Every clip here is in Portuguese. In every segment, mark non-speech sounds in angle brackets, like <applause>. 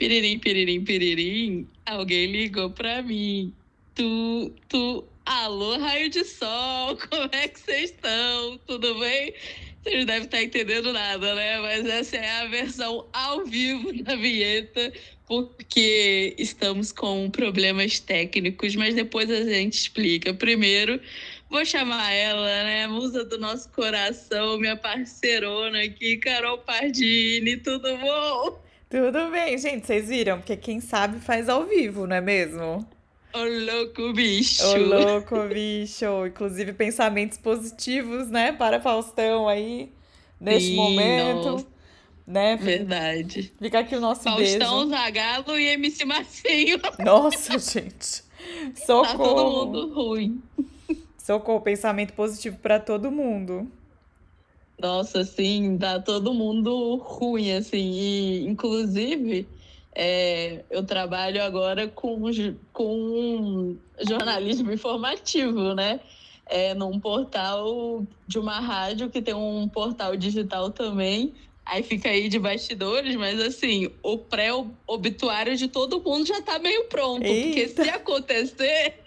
Piririm, piririm, piririm. Alguém ligou pra mim. Tu, tu. Alô, raio de sol, <laughs> como é que vocês estão? Tudo bem? Vocês devem estar entendendo nada, né? Mas essa é a versão ao vivo <laughs> da vinheta, porque estamos com problemas técnicos, mas depois a gente explica. Primeiro, vou chamar ela, né? Musa do nosso coração, minha parceirona aqui, Carol Pardini, tudo bom? Tudo bem, gente, vocês viram? Porque quem sabe faz ao vivo, não é mesmo? Ô louco bicho! Ô louco bicho! Inclusive pensamentos positivos, né, para Faustão aí, neste Sim, momento. nossa. Né? Verdade. Fica aqui o nosso Faustão, beijo. Zagalo e MC Marcinho. Nossa, <laughs> gente. Tá todo Socorro. mundo ruim. Socorro, pensamento positivo para todo mundo. Nossa, assim, tá todo mundo ruim, assim. E, inclusive, é, eu trabalho agora com, com jornalismo informativo, né? É, num portal de uma rádio que tem um portal digital também. Aí fica aí de bastidores, mas assim, o pré-obituário de todo mundo já tá meio pronto. Porque Eita. se acontecer,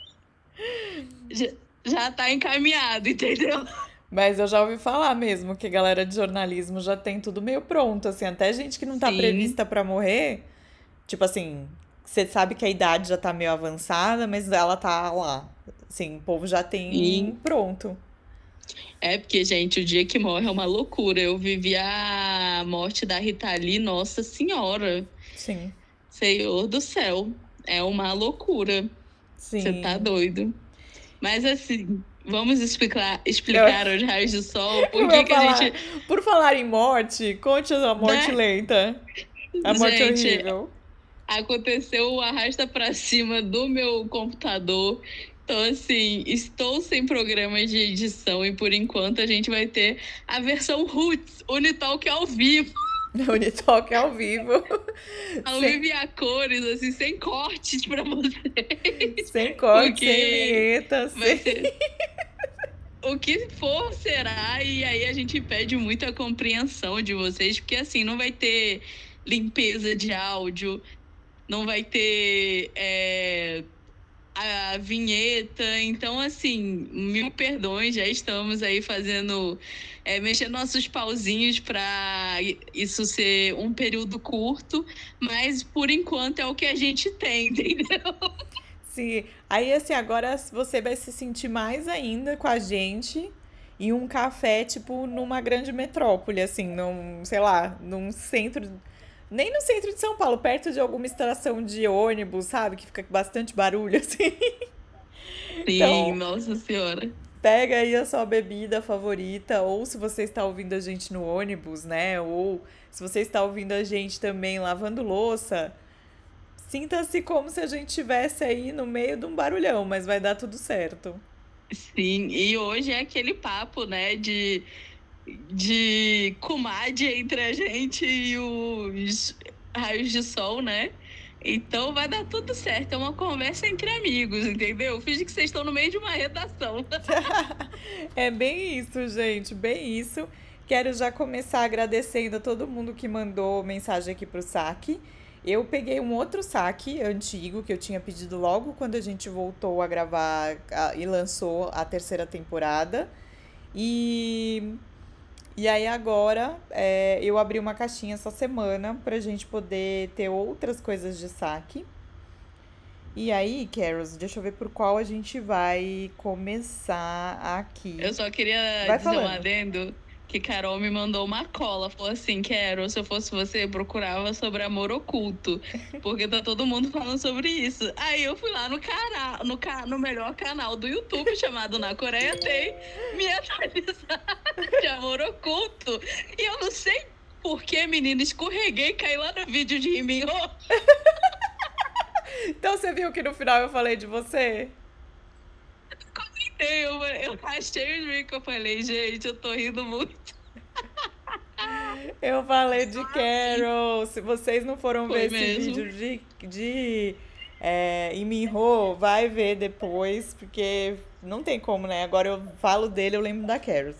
já, já tá encaminhado, <laughs> entendeu? Mas eu já ouvi falar mesmo que a galera de jornalismo já tem tudo meio pronto, assim, até gente que não tá Sim. prevista pra morrer, tipo assim, você sabe que a idade já tá meio avançada, mas ela tá lá. Assim, o povo já tem Sim. pronto. É porque, gente, o dia que morre é uma loucura. Eu vivi a morte da Rita Lee, nossa senhora. Sim. Senhor do céu. É uma loucura. Sim. Você tá doido. Mas assim, vamos explicar, explicar os raios do sol. <laughs> Por que que a falar, gente. Por falar em morte, conte a morte Né? lenta. A morte Gente, horrível. aconteceu o arrasta pra cima do meu computador. Então, assim, estou sem programas de edição e por enquanto a gente vai ter a versão Roots, Unitalk ao vivo. <laughs> Unitalk ao vivo. <laughs> Ao Sem- vivo e a cores, assim, sem cortes pra vocês. Sem corte, Porque sem vinheta, Vai sem... ser- O que for será, e aí a gente pede muita compreensão de vocês, porque assim, não vai ter limpeza de áudio, não vai ter é, a vinheta, então assim, mil perdões, já estamos aí fazendo, é, mexendo nossos pauzinhos para isso ser um período curto, mas por enquanto é o que a gente tem, <laughs> entendeu? Sim, aí assim, agora você vai se sentir mais ainda com a gente em um café, tipo, numa grande metrópole, assim, num, sei lá, num centro, nem no centro de São Paulo, perto de alguma estação de ônibus, sabe? Que fica com bastante barulho, <laughs> assim. Sim, Então- nossa senhora. Pega aí a sua bebida favorita, ou se você está ouvindo a gente no ônibus, né? Ou se você está ouvindo a gente também lavando louça, sinta-se como se a gente estivesse aí no meio de um barulhão, mas vai dar tudo certo. Sim, e hoje é aquele papo, né, de, de comadre entre a gente e os raios de sol, né? Então vai dar tudo certo, é uma conversa entre amigos, entendeu? Finge que vocês estão no meio de uma redação. <laughs> É bem isso, gente, bem isso. Quero já começar agradecendo a todo mundo que mandou mensagem aqui pro saque. Eu peguei um outro saque antigo que eu tinha pedido logo quando a gente voltou a gravar a- e lançou a terceira temporada. E, e aí agora é, eu abri uma caixinha essa semana pra gente poder ter outras coisas de saque. E aí, Caros, deixa eu ver por qual a gente vai começar aqui. Eu só queria Vai dizer um falando. adendo que Carol me mandou uma cola. Falou assim, Quero, se eu fosse você, procurava sobre amor oculto. Porque tá todo mundo falando sobre isso. Aí eu fui lá no canal, no, ca- no melhor canal do YouTube, chamado Na Coreia Tem, me atualizar de amor oculto. E eu não sei por que, menina, escorreguei e caí lá no vídeo de Riminho. <laughs> Então você viu que no final eu falei de você? Eu, eu achei os que eu falei, gente, eu tô rindo muito. Eu falei de Carol. Se vocês não foram Foi ver esse mesmo. vídeo de, de é, Iminho, vai ver depois, porque não tem como, né? Agora eu falo dele, eu lembro da Carol.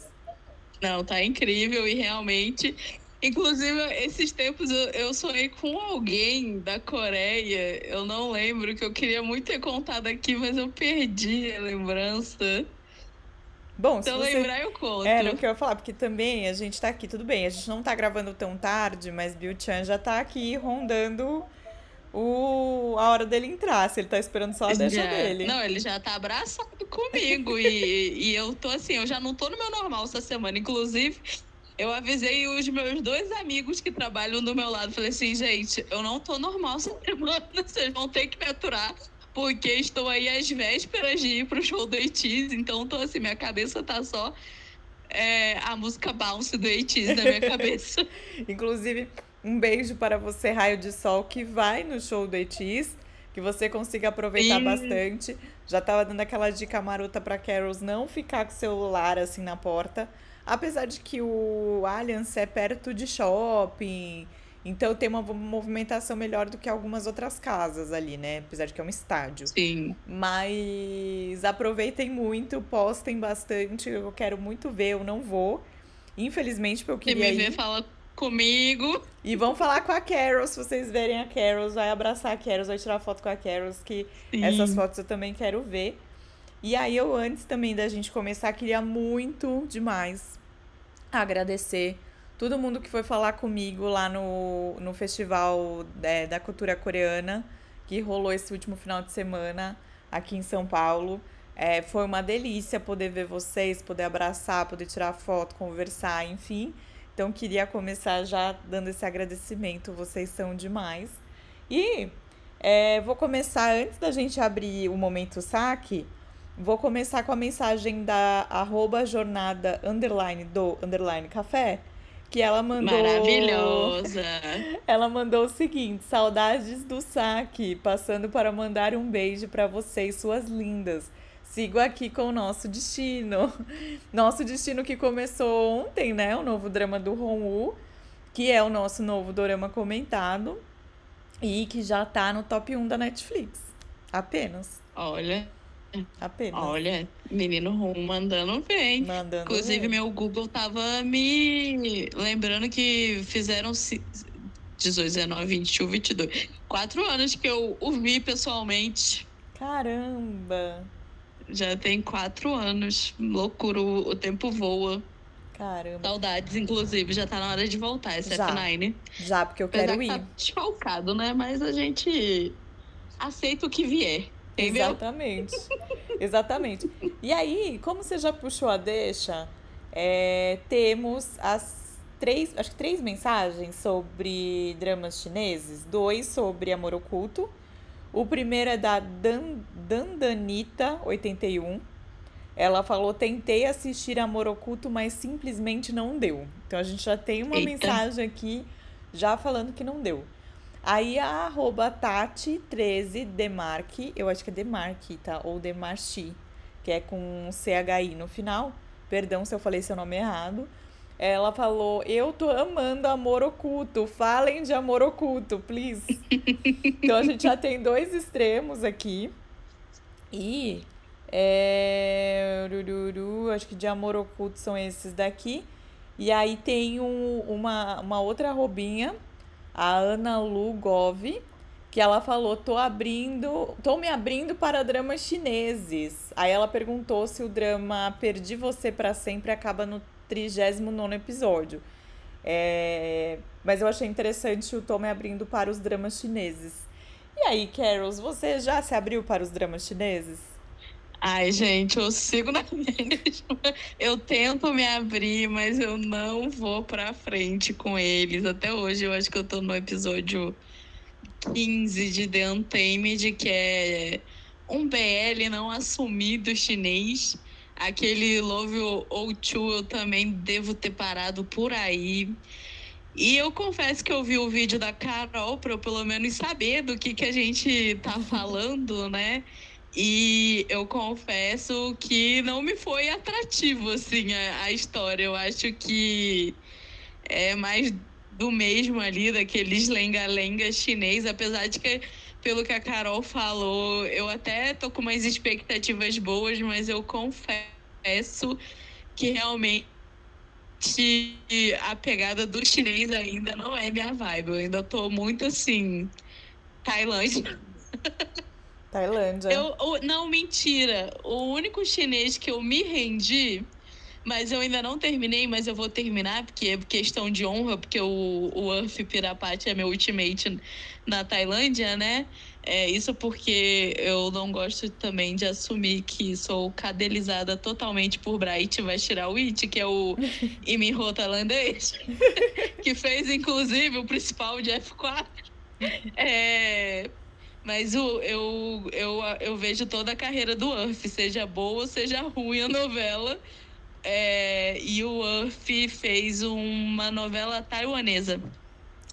Não, tá incrível e realmente Inclusive, esses tempos eu, eu sonhei com alguém da Coreia. Eu não lembro, que eu queria muito ter contado aqui, mas eu perdi a lembrança. Bom, se eu você... lembrar, eu conto. É, não que eu ia falar, porque também a gente tá aqui, tudo bem, a gente não tá gravando tão tarde, mas Bill Chan já tá aqui rondando o... a hora dele entrar, se ele tá esperando só a deixa dele. Não, ele já tá abraçado comigo e, e eu tô assim, eu já não tô no meu normal essa semana. Inclusive, eu avisei os meus dois amigos que trabalham do meu lado. Falei assim, gente, eu não tô normal essa <laughs> semana, vocês vão ter que me aturar. Porque estou aí às vésperas de ir pro show do Eitis, então tô assim, minha cabeça tá só é, a música bounce do Eitis na minha cabeça. <laughs> Inclusive, um beijo para você, Raio de Sol, que vai no show do Etis, que você consiga aproveitar bastante. Já tava dando aquela dica marota para Carols não ficar com o celular assim na porta. Apesar de que o Allianz é perto de shopping, então tem uma movimentação melhor do que algumas outras casas ali, né? Apesar de que é um estádio. Sim. Mas aproveitem muito, postem bastante. Eu quero muito ver, eu não vou. Infelizmente, porque eu queria. Quem me ver, fala comigo. E vão falar com a Carol, se vocês verem a Carol, vai abraçar a Carol, vai tirar foto com a Carol, que Sim. essas fotos eu também quero ver. E aí eu, antes também da gente começar, queria muito demais agradecer todo mundo que foi falar comigo lá no, no Festival é, da Cultura Coreana, que rolou esse último final de semana aqui em São Paulo. É, foi uma delícia poder ver vocês, poder abraçar, poder tirar foto, conversar, enfim. Então queria começar já dando esse agradecimento, vocês são demais. E é, vou começar antes da gente abrir o momento saque. Vou começar com a mensagem da arroba jornada underline do underline café, que ela mandou. Maravilhosa! <laughs> Ela mandou o seguinte: saudades do saque, passando para mandar um beijo para vocês, suas lindas. Sigo aqui com o nosso destino. <laughs> Nosso destino que começou ontem, né? O novo drama do Ron que é o nosso novo drama comentado e que já tá no top 1 da Netflix. Apenas. Olha. Apenas. Olha, menino Ron mandando bem. Mandando Inclusive, bem. meu Google tava me lembrando que fizeram 18, 19, 21, 22. Quatro anos que eu o vi pessoalmente. Caramba! Já tem quatro anos. Loucura, o, tempo voa. Caramba. Saudades, inclusive, já tá na hora de voltar, esse já. F9. Já, porque eu Apesar quero que ir. Tá desfalcado, né? Mas a gente aceita o que vier. Entendeu? Exatamente. Exatamente. E aí, como você já puxou a deixa, é, temos as três, acho que três mensagens sobre dramas chineses, dois sobre amor oculto o primeiro é da Dan, Dandanita81. Ela falou: tentei assistir Amor Oculto, mas simplesmente não deu. Então a gente já tem uma Eita. mensagem aqui já falando que não deu. Aí a arroba Tati13 Demarque, eu acho que é Demarque, tá? Ou Demarchi, que é com CHI no final. Perdão se eu falei seu nome errado. Ela falou: Eu tô amando amor oculto. Falem de amor oculto, please. <laughs> então a gente já tem dois extremos aqui. E. É, acho que de amor oculto são esses daqui. E aí tem um, uma, uma outra robinha, a Ana Lu Gov, que ela falou: tô abrindo, tô me abrindo para dramas chineses. Aí ela perguntou se o drama Perdi Você para Sempre acaba no 39 episódio. É... Mas eu achei interessante o Tom abrindo para os dramas chineses. E aí, Carols, você já se abriu para os dramas chineses? Ai, gente, eu sigo na <laughs> mesma. Eu tento me abrir, mas eu não vou pra frente com eles. Até hoje, eu acho que eu tô no episódio 15 de The Untamed, que é um BL não assumido chinês. Aquele Love ou Two eu também devo ter parado por aí. E eu confesso que eu vi o vídeo da Carol para eu pelo menos saber do que, que a gente tá falando, né? E eu confesso que não me foi atrativo, assim, a, a história. Eu acho que é mais do mesmo ali, daqueles lenga-lenga chinês, apesar de que, pelo que a Carol falou, eu até tô com umas expectativas boas, mas eu confesso que realmente a pegada do chinês ainda não é minha vibe. Eu ainda tô muito assim. Tailândia. <laughs> Tailândia. Eu, eu- não, mentira. O único chinês que eu me rendi, mas eu ainda não terminei, mas eu vou terminar, porque é questão de honra, porque o, o Earth Pirapati é meu ultimate na Tailândia, né? É isso porque eu não gosto também de assumir que sou cadelizada totalmente por Bright It, que é o <laughs> Iminho tailandês, <laughs> que fez inclusive o principal de F4. É, mas o, eu, eu, eu vejo toda a carreira do Earth, seja boa ou seja ruim a novela. É, e o Earth fez uma novela taiwanesa.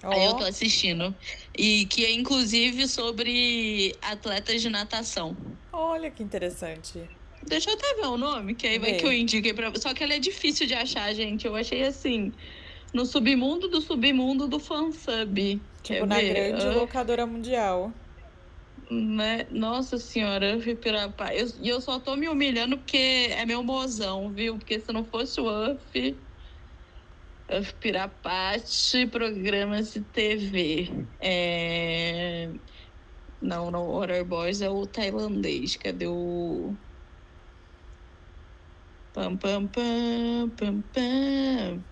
Aí eu tô assistindo. E que é inclusive sobre atletas de natação. olha que interessante. Deixa eu até ver o nome, que aí vai que eu indiquei pra Só que ela é difícil de achar, gente. Eu achei assim. No submundo do submundo do fansub. Tipo, Quer na ver? grande locadora mundial. Né? Nossa senhora, eu fui pirapá. Eu- E eu, só tô me humilhando porque é meu mozão, viu? Porque se não fosse o Uff, Uff Pirapate, programas de TV. É... Não, não, Horror Boys é o tailandês. Cadê o. Pam, pam, pam, pam, pam.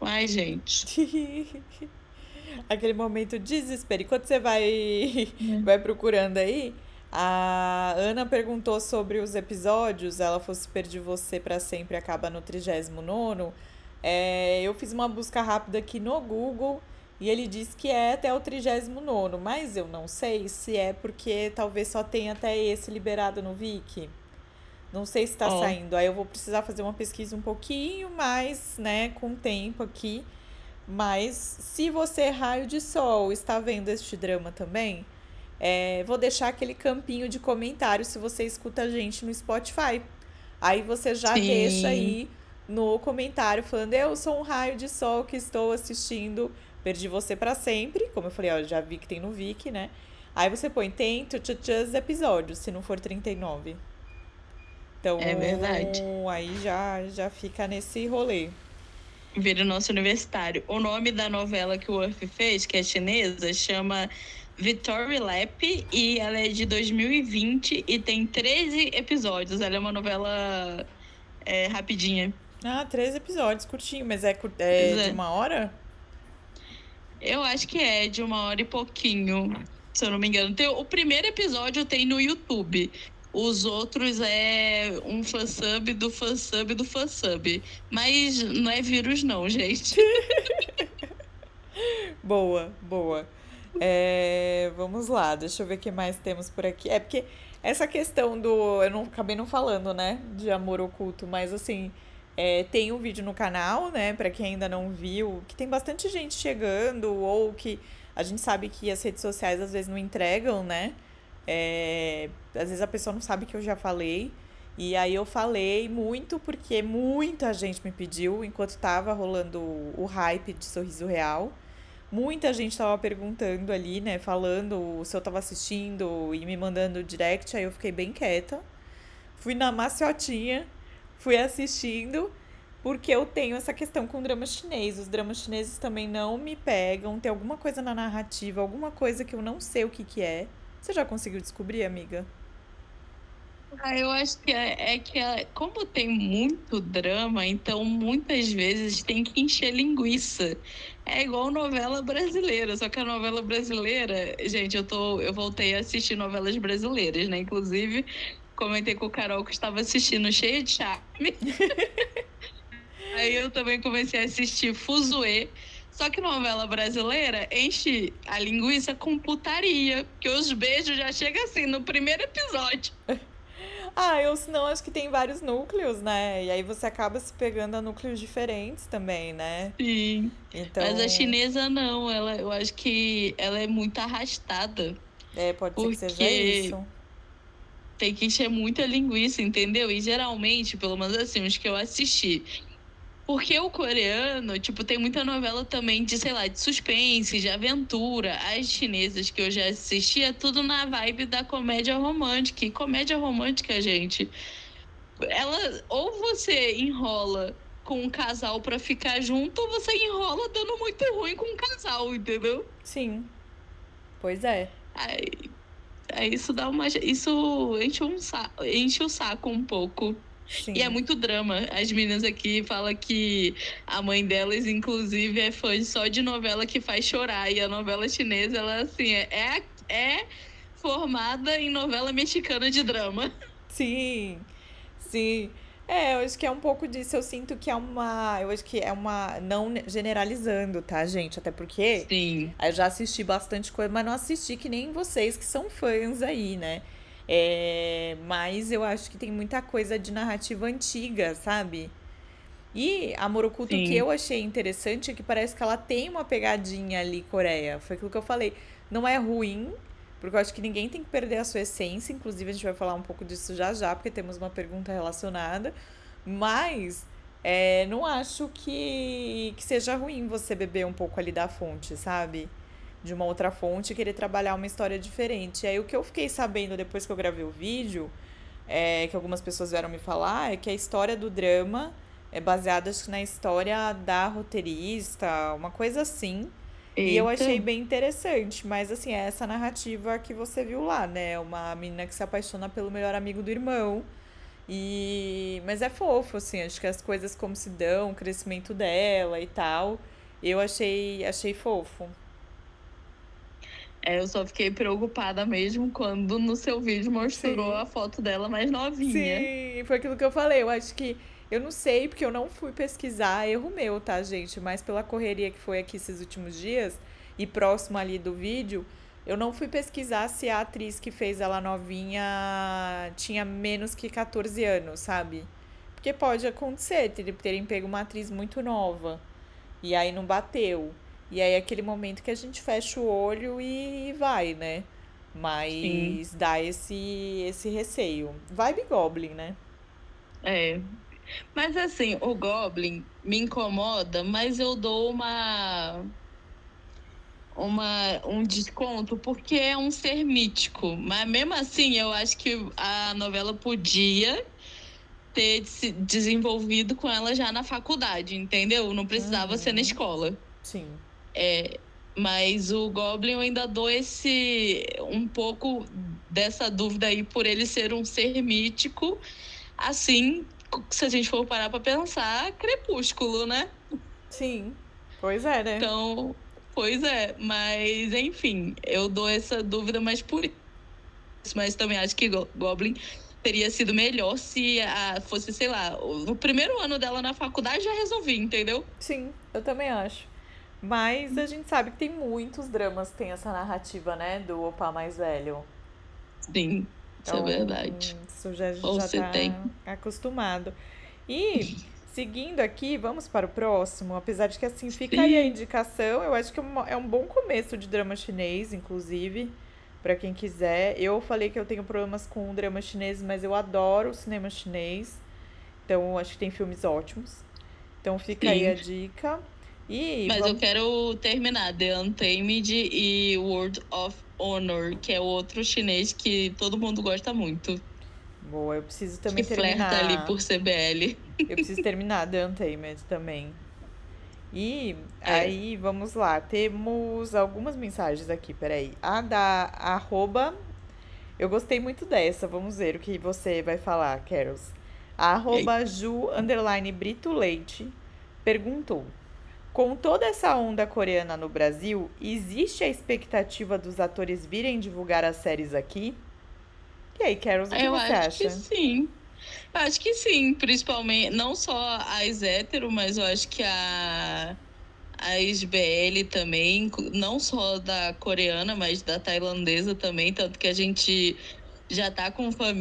Ai, gente. <laughs> Aquele momento de desespero. Enquanto você vai, vai procurando aí, a Ana perguntou sobre os episódios. Ela falou se perdi você pra sempre acaba no 39. É, eu fiz uma busca rápida aqui no Google e ele diz que é até o 39, mas eu não sei se é porque talvez só tenha até esse liberado no Viki. Não sei se tá Ó. saindo. Aí eu vou precisar fazer uma pesquisa um pouquinho mais, né, com tempo aqui. Mas se você, raio de sol, está vendo este drama também, é, vou deixar aquele campinho de comentário se você escuta a gente no Spotify. Aí você já Sim. deixa aí no comentário falando: Eu sou um raio de sol que estou assistindo Perdi Você pra Sempre. Como eu falei, ó, já vi que tem no Viki, né? Aí você põe tem tchutchus episódios, se não for 39. Então, É verdade. aí já, já fica nesse rolê. Vira o nosso universitário. O nome da novela que o Urf fez, que é chinesa, chama Victory Lap e ela é de 2020 e tem 13 episódios. Ela é uma novela é, rapidinha. Ah, três episódios, curtinho, mas é, é Pois é. de uma hora? Eu acho que é de uma hora e pouquinho, se eu não me engano. Tem, o primeiro episódio tem no YouTube. Os outros é um fansub do fansub do fansub. Mas não é vírus, não, gente. <laughs> Boa, boa. É, vamos lá, deixa eu ver o que mais temos por aqui. É porque essa questão do. Eu não acabei não falando, né? De amor oculto, mas assim. é, tem um vídeo no canal, né? Pra quem ainda não viu, que tem bastante gente chegando, ou que a gente sabe que as redes sociais às vezes não entregam, né? É, às vezes a pessoa não sabe que eu já falei. E aí eu falei muito porque muita gente me pediu enquanto tava rolando o hype de Sorriso Real. Muita gente tava perguntando ali, né? Falando se eu tava assistindo e me mandando direct. Aí eu fiquei bem quieta. Fui na maciotinha, fui assistindo, porque eu tenho essa questão com drama chinês. Os dramas chineses também não me pegam. Tem alguma coisa na narrativa, alguma coisa que eu não sei o que que é. Você já conseguiu descobrir, amiga? Ah, eu acho que é, é que é- como tem muito drama, então muitas vezes tem que encher linguiça. É igual novela brasileira, só que a novela brasileira, gente, eu tô, eu voltei a assistir novelas brasileiras, né? Inclusive, comentei com o Carol que estava assistindo cheia de charme. <laughs> Aí eu também comecei a assistir Fuzue. Só que novela brasileira enche a linguiça com putaria, porque os beijos já chegam assim no primeiro episódio. <laughs> Ah, eu senão acho que tem vários núcleos, né? E aí você acaba se pegando a núcleos diferentes também, né? Sim. Então, Mas a chinesa não, ela, eu acho que ela é muito arrastada. é, pode ser que seja porque- isso. Tem que encher muita linguiça, entendeu? E geralmente, pelo menos assim, os que eu assisti. Porque o coreano, tipo, tem muita novela também de, sei lá, de suspense, de aventura. As chinesas que eu já assisti é tudo na vibe da comédia romântica. E comédia romântica, gente, ela ou você enrola com um casal para ficar junto, ou você enrola dando muito ruim com um casal, entendeu? Sim. Pois é. Aí, aí isso dá uma. Isso enche, um saco, enche o saco um pouco. Sim. E é muito drama. As meninas aqui falam que a mãe delas, inclusive, é fã só de novela que faz chorar. E a novela chinesa, ela, assim, é, é, é formada em novela mexicana de drama. Sim, sim. É, eu acho que é um pouco disso. Eu sinto que é uma. Eu acho que é uma. Não generalizando, tá, gente? Até porque. Sim. Eu já assisti bastante coisa, mas não assisti que nem vocês que são fãs aí, né? É, mas eu acho que tem muita coisa de narrativa antiga, sabe? E a Morokuto que eu achei interessante é que parece que ela tem uma pegadinha ali, Coreia. Foi aquilo que eu falei. Não é ruim, porque eu acho que ninguém tem que perder a sua essência. Inclusive, a gente vai falar um pouco disso já já, porque temos uma pergunta relacionada. Mas é, não acho que, que seja ruim você beber um pouco ali da fonte, sabe? De uma outra fonte e querer trabalhar uma história diferente. E aí, o que eu fiquei sabendo depois que eu gravei o vídeo, é, que algumas pessoas vieram me falar, é que a história do drama é baseada acho, na história da roteirista, uma coisa assim. Eita. E eu achei bem interessante, mas assim, é essa narrativa que você viu lá, né? Uma menina que se apaixona pelo melhor amigo do irmão. E mas é fofo, assim, acho que as coisas como se dão, o crescimento dela e tal. Eu achei, achei fofo. É, eu só fiquei preocupada mesmo quando no seu vídeo mostrou Sim. a foto dela mais novinha. Sim, foi aquilo que eu falei. Eu acho que eu não sei, porque eu não fui pesquisar, erro meu, tá, gente? Mas pela correria que foi aqui esses últimos dias e próximo ali do vídeo, eu não fui pesquisar se a atriz que fez ela novinha tinha menos que 14 anos, sabe? Porque pode acontecer, terem pego uma atriz muito nova e aí não bateu. E aí é aquele momento que a gente fecha o olho e vai, né? Mas Sim. dá esse, esse receio. Vibe Goblin, né? É, mas assim, o Goblin me incomoda, mas eu dou uma. Uma, um desconto porque é um ser mítico. Mas mesmo assim, eu acho que a novela podia ter se desenvolvido com ela já na faculdade, entendeu? Não precisava uhum. ser na uhum. escola. Sim. É, mas o Goblin eu ainda dou esse um pouco dessa dúvida aí por ele ser um ser mítico, assim se a gente for parar pra pensar, crepúsculo, né? Sim. Pois é, né? Então, pois é. Mas, enfim, eu dou essa dúvida mais por isso. Mas também acho que Goblin teria sido melhor se a, fosse, sei lá, o primeiro ano dela na faculdade já resolvi, entendeu? Sim, eu também acho. Mas a gente sabe que tem muitos dramas que tem essa narrativa, né? Do opa mais velho. Sim. Isso é então, é verdade. Isso já, Ou já tá tem. acostumado. E seguindo aqui, vamos para o próximo. Apesar de que assim, fica Sim. aí a indicação. Eu acho que é um bom começo de drama chinês, inclusive, para quem quiser. Eu falei que eu tenho problemas com o drama chinês, mas eu adoro o cinema chinês. Então, acho que tem filmes ótimos. Então, fica Sim. aí a dica. E Mas vamos... eu quero terminar The Untamed e World of Honor, que é outro chinês que todo mundo gosta muito. Boa, eu preciso também que terminar. flerta ali por CBL. Eu preciso terminar The Untamed também. E é. aí, vamos lá. Temos algumas mensagens aqui, peraí. A da arroba. Eu gostei muito dessa. Vamos ver o que você vai falar, Carols. A arroba Ju underline Brito Leite perguntou. Com toda essa onda coreana no Brasil, existe a expectativa dos atores virem divulgar as séries aqui? E aí, Carol, o que Eu você acho acha? que sim. Eu acho que sim, principalmente, não só as hétero, mas eu acho que a, a SBL também, não só da coreana, mas da tailandesa também, tanto que a gente já tá com o fan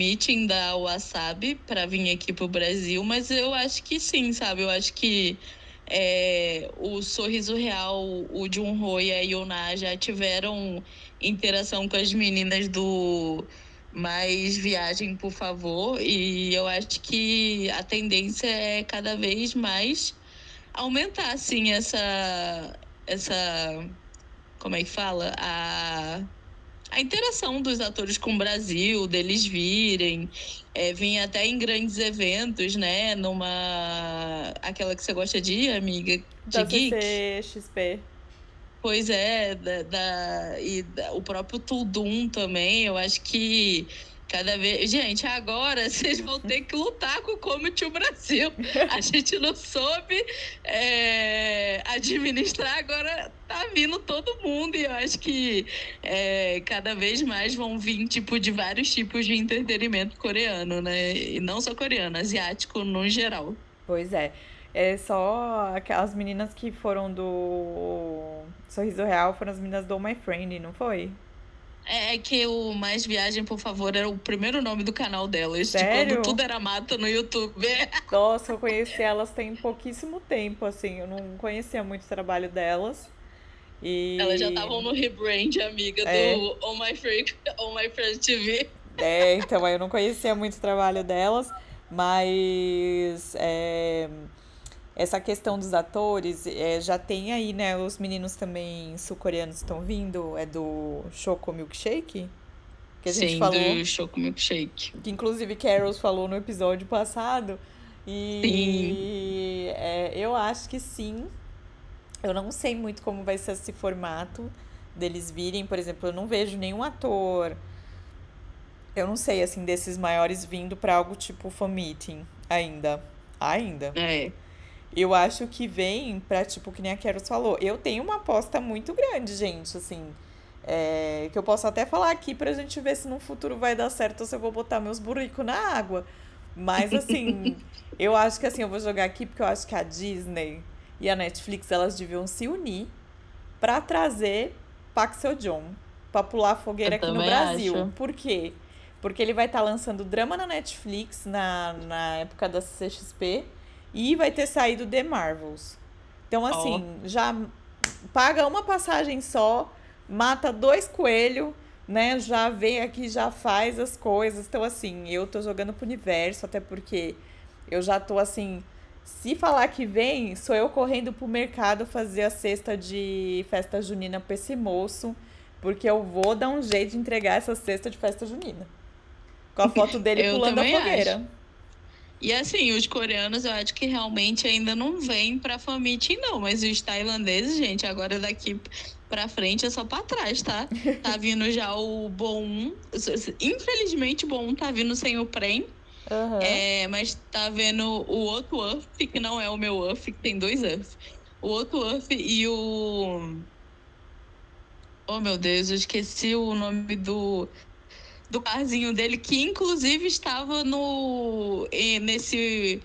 da Wasabi para vir aqui pro Brasil, mas eu acho que sim, sabe? Eu acho que é, o Sorriso Real, o Junho e a Yuna já tiveram interação com as meninas do Mais Viagem, por favor. E eu acho que a tendência é cada vez mais aumentar, assim, essa. essa como é que fala? A a interação dos atores com o Brasil, deles virem, é, vir até em grandes eventos, né? Numa. aquela que você gosta de ir, amiga? De Da geek. CCXP. Pois é, da, da- e da- o próprio Tudum também, eu acho que cada vez. Gente, agora <laughs> vocês vão ter que lutar com o Comedy Brasil. A <laughs> gente não soube é, administrar, agora tá vindo todo mundo, e eu acho que é, cada vez mais vão vir tipo de vários tipos de entretenimento coreano, né? E não só coreano, asiático no geral. Pois é. É só aquelas meninas que foram do Sorriso Real foram as meninas do My Friend, não foi? É que o Mais Viagem, por favor, era o primeiro nome do canal delas. De Sério? quando tudo era mato no YouTube. <laughs> Nossa, eu conheci elas tem pouquíssimo tempo, assim, eu não conhecia muito o trabalho delas. E Elas já estavam no rebrand, amiga, É. do Oh My Friend, oh My Friend TV. É, então, eu não conhecia muito o trabalho delas, mas é, essa questão dos atores, é, já tem aí, né, os meninos também sul-coreanos estão vindo, é do Choco Milkshake, que a gente Sim, falou, do Choco Milkshake. que inclusive Carols falou no episódio passado, e é, eu acho que sim, eu não sei muito como vai ser esse formato deles virem, por exemplo, eu não vejo nenhum ator eu não sei, assim, desses maiores vindo pra algo tipo fan meeting ainda. Ainda. É. Eu acho que vem pra, tipo, que nem a Keros falou. Eu tenho uma aposta muito grande, gente, assim. é, que eu posso até falar aqui pra gente ver se no futuro vai dar certo ou se eu vou botar meus burricos na água. Mas, assim, <laughs> eu acho que, assim, eu vou jogar aqui porque eu acho que a Disney e a Netflix, elas deviam se unir pra trazer Park Seo-joon pra pular fogueira Eu aqui no Brasil. acho. Por quê? Porque ele vai estar lançando drama na Netflix na, na época da CXP e vai ter saído The Marvels. Então, assim, já paga uma passagem só, mata dois coelhos, né? Já vem aqui, já faz as coisas. Então, assim, eu tô jogando pro universo, até porque eu já tô assim. Se falar que vem, sou eu correndo pro mercado fazer a cesta de festa junina pra esse moço, porque eu vou dar um jeito de entregar essa cesta de festa junina. Com a foto dele <laughs> pulando a fogueira. E assim, os coreanos eu acho que realmente ainda não vêm pra meeting, não. Mas os tailandeses, gente, agora daqui pra frente é só pra trás, tá? Tá <laughs> vindo já o Bom. Infelizmente, o Bom tá vindo sem o Prem. Aham. É, mas tá vendo o outro Earth, que não é o meu Earth, que tem dois Earth. O outro Earth e o. Oh meu Deus, eu esqueci o nome do, do parzinho dele, que inclusive estava no nesse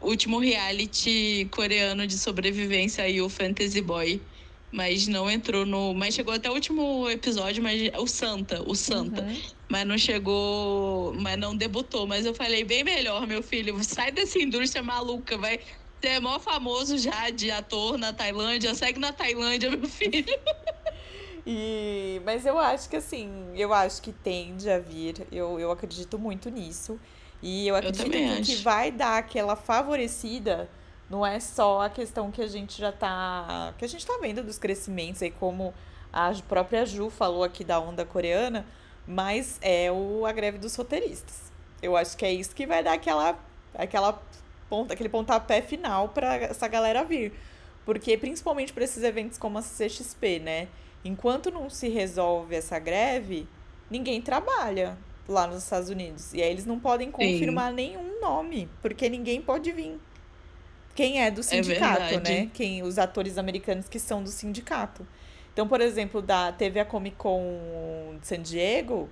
último reality coreano de sobrevivência aí, o Fantasy Boy. Mas não entrou no. Mas chegou até o último episódio, mas o Santa, o Santa Uhum. mas não chegou, mas não debutou. Mas eu falei, bem melhor, meu filho, sai dessa indústria maluca, vai. Você é mó famoso já de ator na Tailândia, segue na Tailândia, meu filho. <laughs> E, mas eu acho que assim, eu acho que tende a vir, eu, eu acredito muito nisso. E eu acredito também que que vai dar aquela favorecida não é só a questão que a gente já tá. que a gente tá vendo dos crescimentos aí, como a própria Ju falou aqui da onda coreana, mas é o, a greve dos roteiristas. Eu acho que é isso que vai dar aquela, aquela ponta, aquele pontapé final pra essa galera vir. Porque principalmente para esses eventos como a CXP, né? Enquanto não se resolve essa greve, ninguém trabalha lá nos Estados Unidos. E aí eles não podem confirmar nenhum nome, porque ninguém pode vir. Quem é do sindicato, verdade. né? Quem os atores americanos que são do sindicato. Então, por exemplo, da teve a Comic Con de San Diego,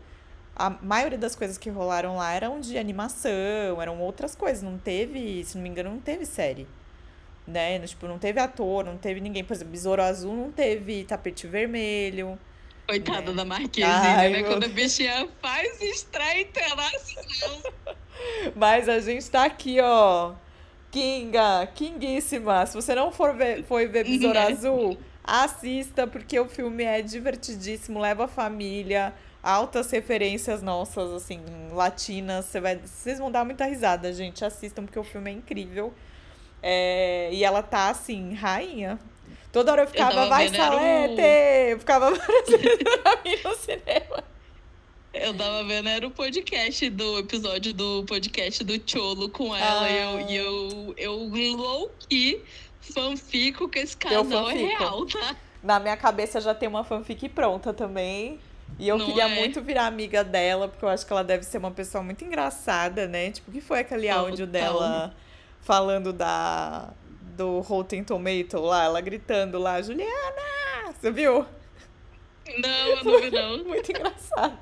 a maioria das coisas que rolaram lá eram de animação, eram outras coisas, não teve, se não me engano, não teve série né? Tipo, não teve ator, não teve ninguém. Por exemplo, Besouro Azul não teve tapete vermelho. Coitada Né? da Marquezine, Ai, né? Quando a bichinha faz estreia internacional. <laughs> Mas a gente tá aqui, ó. Kinga, kinguíssima. Se você não for ver, foi ver Besouro <laughs> Né? Azul, assista, porque o filme é divertidíssimo, leva a família, altas referências nossas, assim, latinas. Você vai, vocês vão dar muita risada, gente. Assistam, porque o filme é incrível. É, e ela tá, assim, rainha. Toda hora eu ficava, eu vai Salete! Eu ficava <laughs> aparecendo pra mim no cinema. Eu tava vendo, era o podcast do episódio do podcast do Cholo com ela. Ah. E eu, e eu, eu low-key fanfico que esse casal é real, tá? Na minha cabeça já tem uma fanfic pronta também. E eu Não queria é? muito virar amiga dela, porque eu acho que ela deve ser uma pessoa muito engraçada, né? Tipo, o que foi aquele áudio dela falando da do Rotten Tomato lá, ela gritando lá, Juliana! Você viu? Não, eu não vi não. <laughs> Muito engraçado.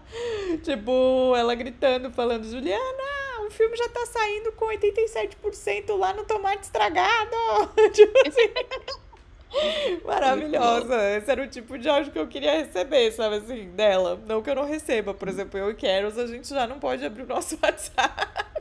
Tipo, ela gritando, falando, Juliana, o filme já tá saindo com 87% lá no tomate estragado. <laughs> tipo assim. Maravilhosa. Esse era o tipo de áudio que eu queria receber, sabe assim, dela. Não que eu não receba. Por exemplo, eu e Keros, a gente já não pode abrir o nosso <laughs> WhatsApp.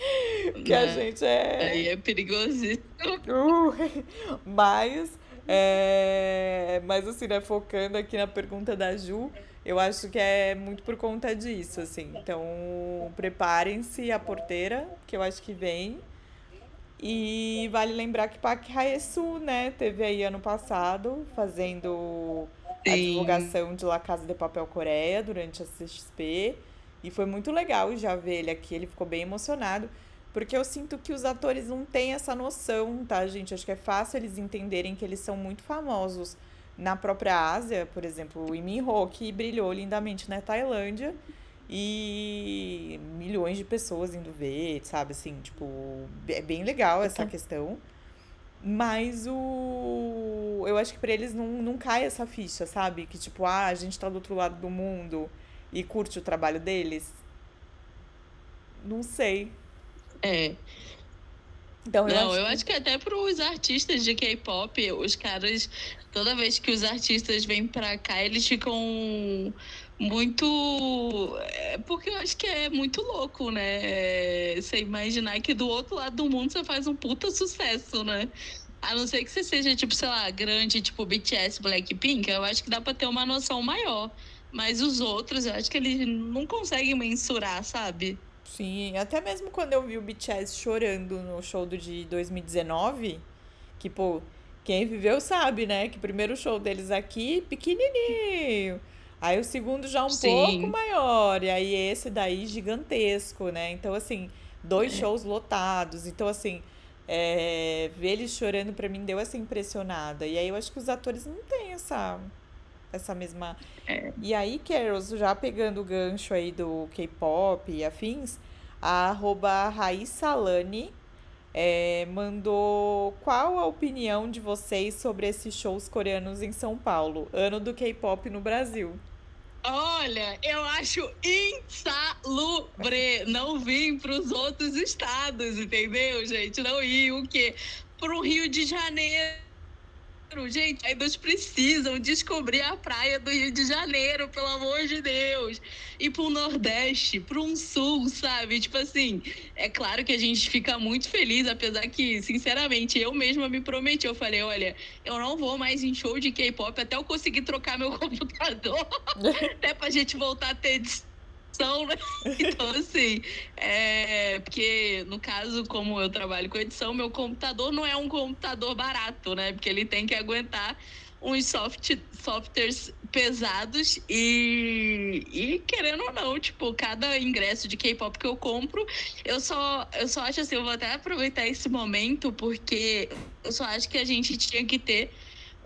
<laughs> Porque a né? gente é. Aí é perigosíssimo. <laughs> Uh, <laughs> mas é, mas assim, né, focando aqui na pergunta da Ju, eu acho que é muito por conta disso, assim. Então, preparem-se a porteira, que eu acho que vem. E vale lembrar que Park Hae-soo, né, teve aí ano passado fazendo Sim. a divulgação de La Casa de Papel Coreia durante a CXP. E foi muito legal já ver ele aqui, ele ficou bem emocionado. Porque eu sinto que os atores não têm essa noção, tá, gente? Acho que é fácil eles entenderem que eles são muito famosos na própria Ásia, por exemplo, o Lee Ho, que brilhou lindamente na Tailândia e milhões de pessoas indo ver, sabe? Assim, tipo, é bem legal essa questão. Mas o. Eu acho que pra eles não, não cai essa ficha, sabe? Que tipo, ah, a gente tá do outro lado do mundo e curte o trabalho deles. Não sei. É. Então, eu Não, acho eu acho que até para os artistas de K-pop, os caras, toda vez que os artistas vêm para cá, eles ficam muito. É, porque eu acho que é muito louco, né? É, você imaginar que do outro lado do mundo você faz um puta sucesso, né? A não ser que você seja, tipo, sei lá, grande, tipo BTS, Blackpink, eu acho que dá pra ter uma noção maior. Mas os outros, eu acho que eles não conseguem mensurar, sabe? Sim, até mesmo quando eu vi o BTS chorando no show do de 2019, que, pô, quem viveu sabe, né? Que o primeiro show deles aqui, pequenininho. Aí o segundo já um Sim. pouco maior. E aí esse daí gigantesco, né? Então, assim, dois é. shows lotados. Então, assim, é, ver eles chorando pra mim deu essa impressionada. E aí eu acho que os atores não têm essa essa mesma. É. E aí, Carols, já pegando o gancho aí do K-pop e afins, a arroba Raissalani é, mandou qual a opinião de vocês sobre esses shows coreanos em São Paulo, ano do K-pop no Brasil. Olha, eu acho insalubre não vir para os outros estados, entendeu, gente? Não ir o quê? Para o Rio de Janeiro Gente, ainda precisam descobrir a praia do Rio de Janeiro, pelo amor de Deus. E pro Nordeste, pro um Sul, sabe? Tipo assim, é claro que a gente fica muito feliz, apesar que, sinceramente, eu mesma me prometi. Eu falei, olha, eu não vou mais em show de K-pop até eu conseguir trocar meu <laughs> computador. <laughs> até pra gente voltar a ter edição, né? <laughs> Então, assim, é... porque no caso, como eu trabalho com edição, meu computador não é um computador barato, né? Porque ele tem que aguentar uns soft, softwares pesados e, e querendo ou não, tipo, cada ingresso de K-pop que eu compro, eu só, eu só acho assim, eu vou até aproveitar esse momento porque eu só acho que a gente tinha que ter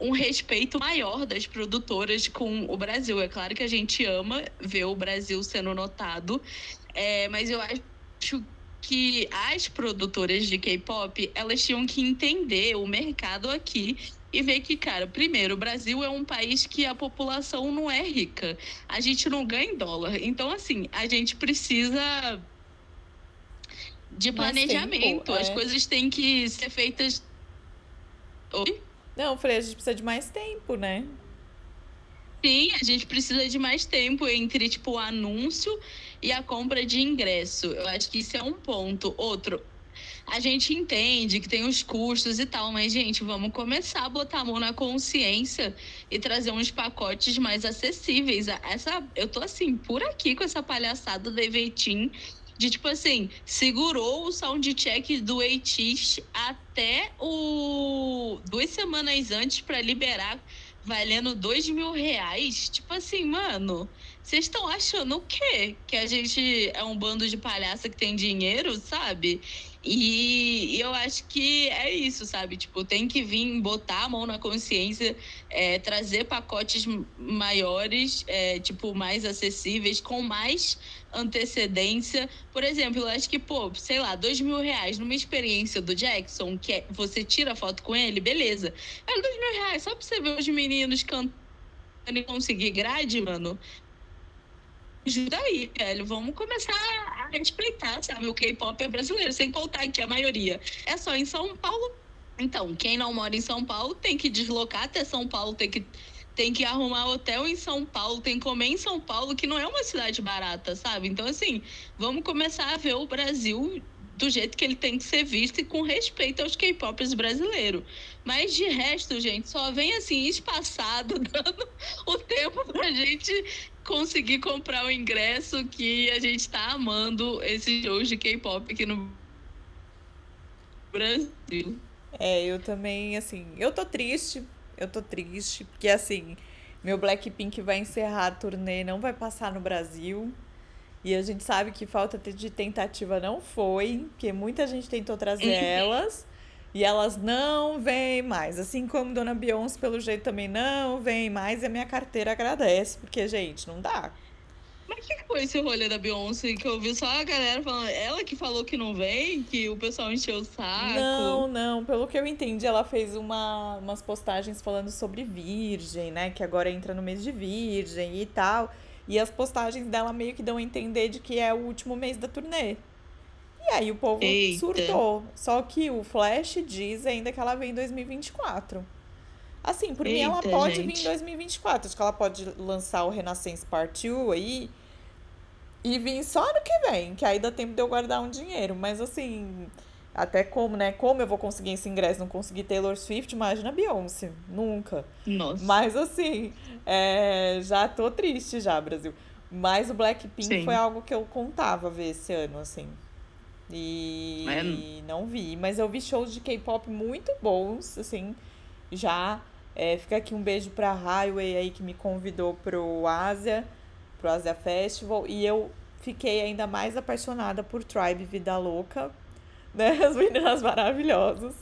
um respeito maior das produtoras com o Brasil. É claro que a gente ama ver o Brasil sendo notado, é, mas eu acho que as produtoras de K-pop elas tinham que entender o mercado aqui e ver que, cara, primeiro, o Brasil é um país que a população não é rica. A gente não ganha em dólar. Então, assim, a gente precisa de planejamento. Tempo, é. As coisas têm que ser feitas. Oi? Não, eu falei, a gente precisa de mais tempo, né? Sim, a gente precisa de mais tempo entre, tipo, o anúncio e a compra de ingresso. Eu acho que isso é um ponto. Outro, a gente entende que tem os custos e tal, mas, gente, vamos começar a botar a mão na consciência e trazer uns pacotes mais acessíveis. Essa, eu tô assim, por aqui com essa palhaçada do Eventim de tipo assim, segurou o soundcheck do ATIS até o duas semanas antes para liberar valendo dois mil reais. Tipo assim, mano, vocês estão achando o quê? Que a gente é um bando de palhaça que tem dinheiro, sabe? E, eu acho que é isso, sabe? Tipo, tem que vir botar a mão na consciência, é, trazer pacotes maiores, é, tipo, mais acessíveis, com mais antecedência. Por exemplo, eu acho que, pô, sei lá, dois mil reais numa experiência do Jackson, que é, você tira foto com ele, beleza. É dois mil reais só pra você ver os meninos cantando e conseguir grade, mano ajuda aí, velho. Vamos começar a respeitar, sabe? O K-pop é brasileiro, sem contar que a maioria é só em São Paulo. Então, quem não mora em São Paulo tem que deslocar até São Paulo, tem que, tem que arrumar hotel em São Paulo, tem que comer em São Paulo, que não é uma cidade barata, sabe? Então, assim, vamos começar a ver o Brasil do jeito que ele tem que ser visto e com respeito aos K-popers brasileiros. Mas de resto, gente, só vem assim espaçado, <laughs> dando o tempo pra gente conseguir comprar o ingresso que a gente tá amando esses shows de K-pop aqui no Brasil. É, eu também, assim, eu tô triste, eu tô triste, porque assim, meu Blackpink vai encerrar a turnê, não vai passar no Brasil. E a gente sabe que falta de tentativa não foi, porque muita gente tentou trazer <laughs> elas. E elas não vêm mais. Assim como Dona Beyoncé, pelo jeito, também não vem mais. E a minha carteira agradece, porque, gente, não dá. Mas o que foi esse rolê da Beyoncé? Que eu vi só a galera falando. Ela que falou que não vem, que o pessoal encheu o saco. Não, não. Pelo que eu entendi, ela fez uma, umas postagens falando sobre Virgem, né? Que agora entra no mês de Virgem e tal. E as postagens dela meio que dão a entender de que é o último mês da turnê. E aí o povo Eita. surtou. Só que o Flash diz ainda que ela vem em 2024. Assim, por Eita, mim ela pode gente. vir em 2024. Acho que ela pode lançar o Renascença Part 2 aí e vir só ano que vem, que aí dá tempo de eu guardar um dinheiro. Mas assim, até como, né? Como eu vou conseguir esse ingresso? Não consegui Taylor Swift, imagina Beyoncé. Nunca. Nossa. Mas assim, é, já tô triste já, Brasil. Mas o Blackpink Sim. foi algo que eu contava ver esse ano, assim. E é. não vi, mas eu vi shows de K-pop muito bons, assim, já. É, fica aqui um beijo pra Highway aí que me convidou pro Ásia, pro Asia Festival. E eu fiquei ainda mais apaixonada por Tribe Vida Louca, <laughs> né? As meninas maravilhosas.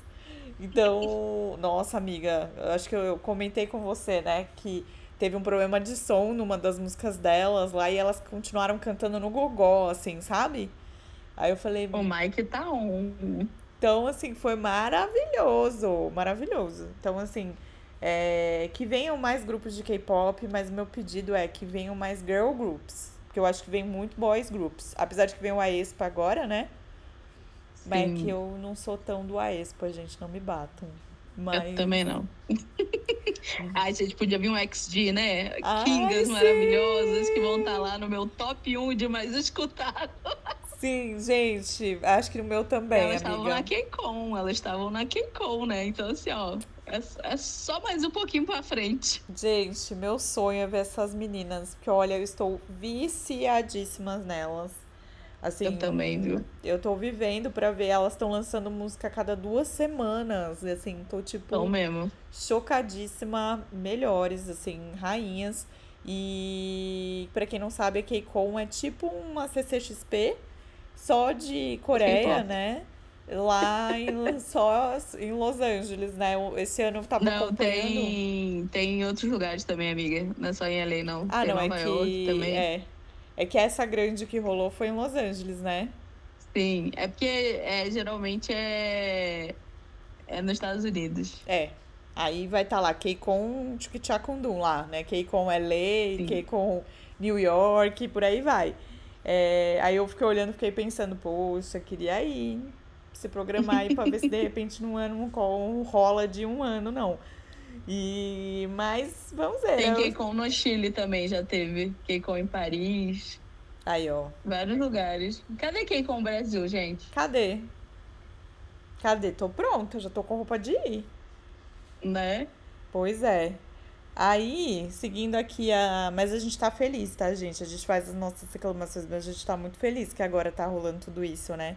Então, <laughs> nossa amiga, acho que eu comentei com você, né, que teve um problema de som numa das músicas delas lá e elas continuaram cantando no gogó, assim, sabe? Aí eu falei. O Mike tá on. Então, assim, foi maravilhoso. Maravilhoso. Então, assim, é, que venham mais grupos de K-pop, mas o meu pedido é que venham mais girl groups. Porque eu acho que vem muito boys groups. Apesar de que vem o Aespa agora, né? Sim. Mas é que eu não sou tão do Aespa, gente, não me batam. Mas... Eu também não. <laughs> Ai, a gente podia vir um XG, né? Ai, Kingas sim. maravilhosas que vão estar tá lá no meu top 1 de mais <laughs> escutado. Sim, gente, acho que no meu também, elas estavam na K-Con, elas estavam na K-Con, né? Então, assim, ó, é, é, só mais um pouquinho pra frente. Gente, meu sonho é ver essas meninas, porque, olha, eu estou viciadíssimas nelas. Assim, eu também, viu? Eu tô vivendo pra ver, elas estão lançando música a cada duas semanas, assim, tô, tipo... Tão mesmo. Chocadíssima, melhores, assim, rainhas. E, pra quem não sabe, a K-Con é tipo uma CCXP, só de Coreia, né? Lá em, só em Los Angeles, né? Esse ano eu tava não, acompanhando. Tem, tem em outros lugares também, amiga. Não é só em LA, não. Ah, tem não, Nova é York que, também. É. é que essa grande que rolou foi em Los Angeles, né? Sim, é porque é, geralmente é, é nos Estados Unidos. É. Aí vai estar tá lá K-Con Chukchakundum lá, né? K-Con LA, K-Con New York, por aí vai. É, aí eu fiquei olhando, fiquei pensando, poxa, queria ir, se programar aí pra ver se de <laughs> repente num ano um rola de um ano, não. E, mas vamos ver. Tem Keikon no Chile também, já teve. Keikon em Paris. Aí, ó. Vários lugares. Cadê Keikon Brasil, gente? Cadê? Cadê? Tô pronta, já tô com roupa de ir. Né? Pois é. Aí, seguindo aqui a. Mas a gente tá feliz, tá, gente? A gente faz as nossas reclamações, mas a gente tá muito feliz que agora tá rolando tudo isso, né?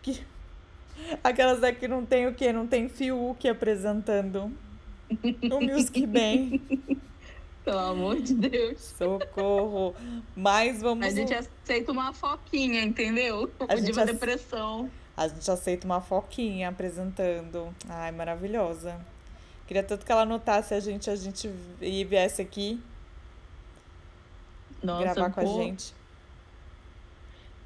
Que... <laughs> Aquelas daqui não tem o quê? Não tem Fiuk apresentando o Music Bem. <laughs> Pelo amor de Deus. Socorro. Mas vamos. A gente aceita uma foquinha, entendeu? A gente Diva ace- depressão. A gente aceita uma foquinha apresentando. Ai, maravilhosa. Queria tanto que ela notasse a gente, a gente e viesse aqui Nossa, gravar com a pô. gente.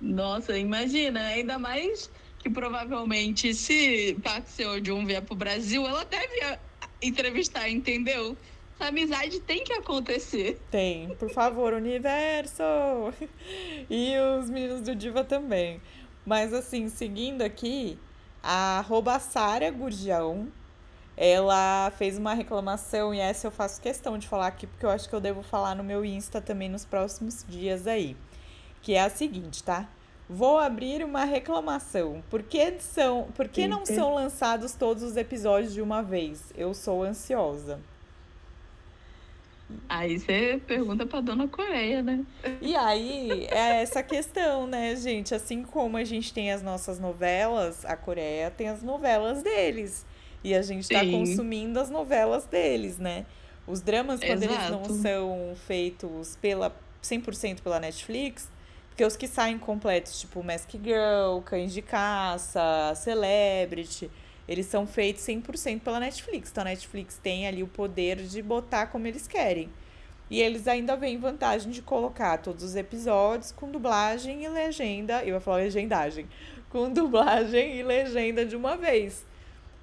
Nossa, imagina, ainda mais que provavelmente se Park Seo-joon vier pro Brasil, ela deve a- entrevistar, entendeu? Essa amizade tem que acontecer. Tem, por favor, universo! <laughs> E os meninos do Diva também. Mas assim, seguindo aqui, a arroba Sara Gurgião, ela fez uma reclamação e essa eu faço questão de falar aqui, porque eu acho que eu devo falar no meu Insta também nos próximos dias aí. Que é a seguinte, tá? Vou abrir uma reclamação. Por que, são, por que não são lançados todos os episódios de uma vez? Eu sou ansiosa. Aí você pergunta pra Dona Coreia, né? E aí, é essa questão, né, gente? Assim como a gente tem as nossas novelas, a Coreia tem as novelas deles. E a gente tá Sim. consumindo as novelas deles, né? Os dramas, quando eles não Exato. são feitos pela 100% pela Netflix, porque os que saem completos, tipo Mask Girl, Cães de Caça, Celebrity, eles são feitos 100% pela Netflix. Então a Netflix tem ali o poder de botar como eles querem. E eles ainda vêm vantagem de colocar todos os episódios com dublagem e legenda. Eu ia falar legendagem. Com dublagem e legenda de uma vez.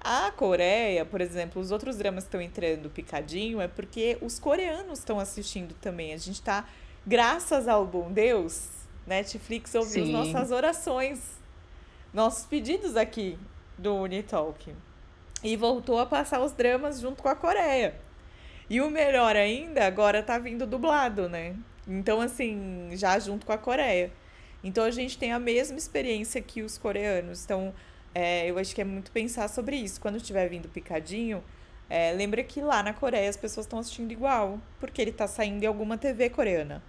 A Coreia, por exemplo, os outros dramas que estão entrando picadinho é porque os coreanos estão assistindo também. A gente tá, graças ao bom Deus, Netflix ouviu Sim. nossas orações, nossos pedidos aqui do Unitalk. E voltou a passar os dramas junto com a Coreia. E o melhor ainda, agora tá vindo dublado, né? Então, assim, já junto com a Coreia. Então a gente tem a mesma experiência que os coreanos. Então, é, eu acho que é muito pensar sobre isso. Quando estiver vindo picadinho, é, lembra que lá na Coreia as pessoas estão assistindo igual, porque ele tá saindo em alguma TV coreana.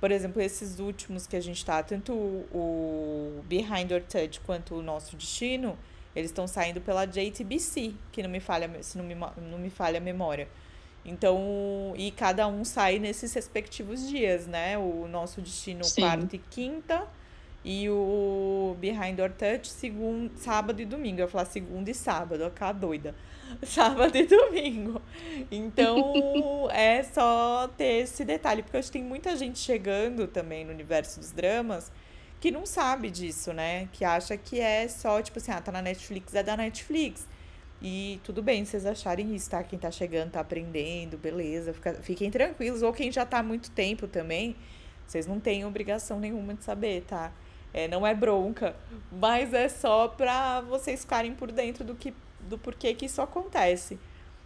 Por exemplo, esses últimos que a gente tá, tanto o, o Behind Your Touch quanto o Nosso Destino, eles estão saindo pela JTBC, que não me falha, se não me, não me falha a memória. Então, e cada um sai nesses respectivos dias, né? O Nosso Destino Sim. quarta e quinta e o Behind Your Touch segundo, sábado e domingo. Eu ia falar segunda e sábado, eu ficar doida. <laughs> Sábado e domingo. Então, <laughs> é só ter esse detalhe, porque hoje tem muita gente chegando também no universo dos dramas que não sabe disso, né? Que acha que é só, tipo assim, ah, tá na Netflix, é da Netflix. E tudo bem vocês acharem isso, tá? Quem tá chegando, tá aprendendo, beleza. Fica- fiquem tranquilos. Ou quem já tá há muito tempo também, vocês não têm obrigação nenhuma de saber, tá? É, não é bronca, mas é só pra vocês ficarem por dentro do, que, do porquê que isso acontece.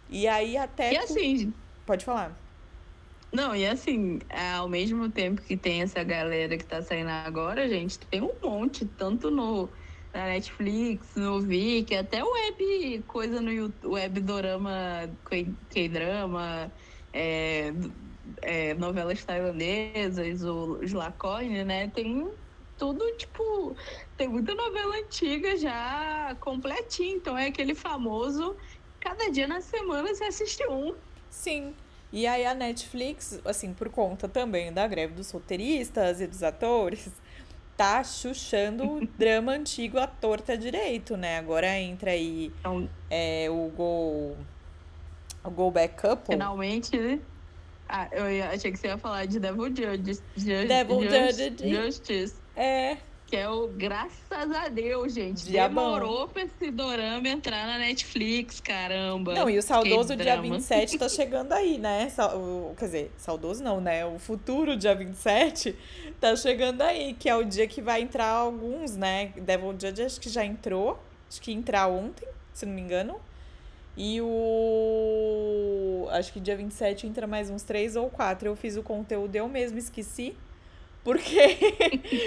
E aí até. E assim, Pode falar. não, e assim, ao mesmo tempo que tem essa galera que tá saindo agora, gente, tem um monte, tanto no na Netflix, no Viki, até web coisa no YouTube, web dorama, K-drama, é, é, novelas tailandesas, os Lacoine, né? Tem tudo, tipo, tem muita novela antiga já completinha, então é aquele famoso, cada dia na semana você assiste um. Sim. E aí a Netflix, assim, por conta também da greve dos roteiristas e dos atores, tá chuchando o <laughs> drama antigo à torta direito, né? Agora entra aí Então, é, o Go. O Go Back Couple. Finalmente, né? Ah, eu achei que você ia falar de Devil Judges. Ju- Devil Judges. Justice. É. Que é o Graças a Deus, gente. Demorou pra esse dorama entrar na Netflix, caramba. Não, e o saudoso dia drama. 27 tá <laughs> chegando aí, né? O- quer dizer, saudoso não, né? O futuro dia 27 tá chegando aí, que é o dia que vai entrar alguns, né? Devil Judge acho que já entrou, acho que entrar ontem, se não me engano. E o. Acho que dia 27 entra mais uns três ou quatro. Eu fiz o conteúdo, eu mesmo esqueci. <laughs> Porque,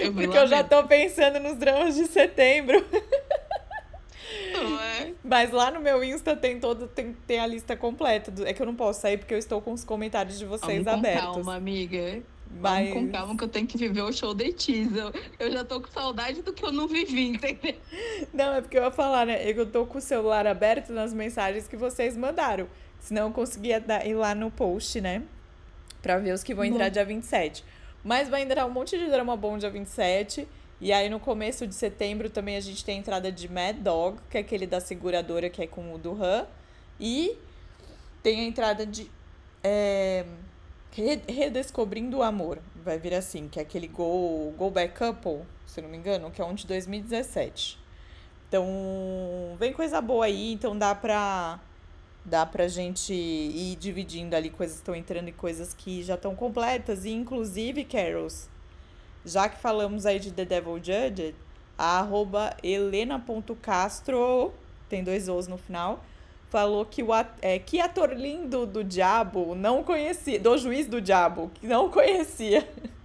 Eu, porque eu já tô pensando nos dramas de setembro. Não é? Mas lá no meu Insta tem todo, tem, tem a lista completa. Do, é que eu não posso sair porque eu estou com os comentários de vocês Vamos abertos. Com calma, amiga. Mas... Vamos com calma que eu tenho que viver o show de teaser. Eu já tô com saudade do que eu não vivi, entendeu? Não, é porque eu ia falar, né? Eu tô com o celular aberto nas mensagens que vocês mandaram. Senão eu conseguia ir lá no post, né? Pra ver os que vão entrar Bom. dia 27. Mas vai entrar um monte de drama bom dia 27. E aí no começo de setembro também a gente tem a entrada de Mad Dog, que é aquele da seguradora que é com o Duran. E tem a entrada de é, Redescobrindo o Amor. Vai vir assim, que é aquele Go, Go Back Couple, se não me engano, que é um de 2017. Então, vem coisa boa aí, então dá pra dá pra gente ir dividindo ali coisas que estão entrando e coisas que já estão completas. E inclusive, Carols, já que falamos aí de The Devil Judge, a arroba helena.castro, tem dois O's no final, falou que o é, que ator lindo do diabo não conhecia, do juiz do diabo, que não conhecia. <laughs>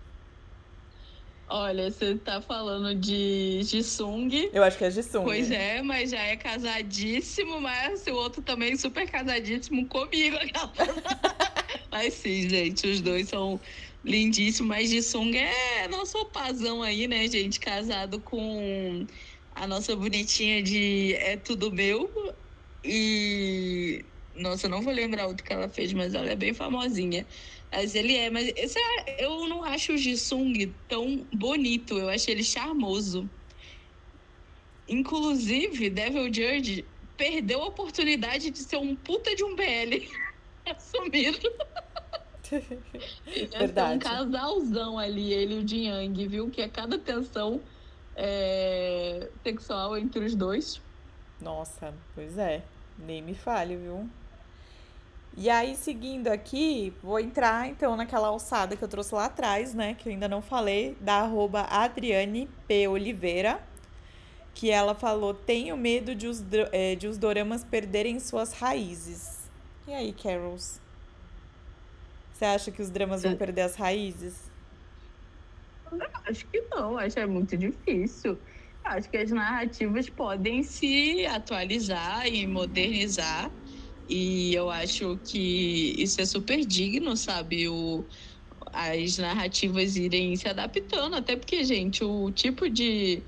Olha, você tá falando de Jisung. Eu acho que é Jisung. Pois é, mas já é casadíssimo, mas o outro também super casadíssimo comigo. <laughs> mas sim, gente, os dois são lindíssimos. Mas Jisung é nosso opazão aí, né, gente? Casado com a nossa bonitinha de É Tudo Meu. E. Nossa, eu não vou lembrar o que ela fez, mas ela é bem famosinha. Mas ele é, mas esse é, eu não acho o Jisung tão bonito, eu acho ele charmoso. Inclusive, Devil Judge perdeu a oportunidade de ser um puta de um BL <laughs> assumido. <laughs> Verdade. um casalzão ali, ele e o Jin Yang, viu? Que é cada tensão é, sexual entre os dois. Nossa, pois é. Nem me fale, viu? E aí, seguindo aqui, vou entrar então naquela alçada que eu trouxe lá atrás, né? Que eu ainda não falei, da arroba Adriane P. Oliveira. Que ela falou: tenho medo de os, é, de os doramas perderem suas raízes. E aí, Carols? Você acha que os dramas vão perder as raízes? Acho que não, acho que é muito difícil. Acho que as narrativas podem se atualizar e modernizar e eu acho que isso é super digno, sabe? O, as narrativas irem se adaptando, até porque, gente, o tipo de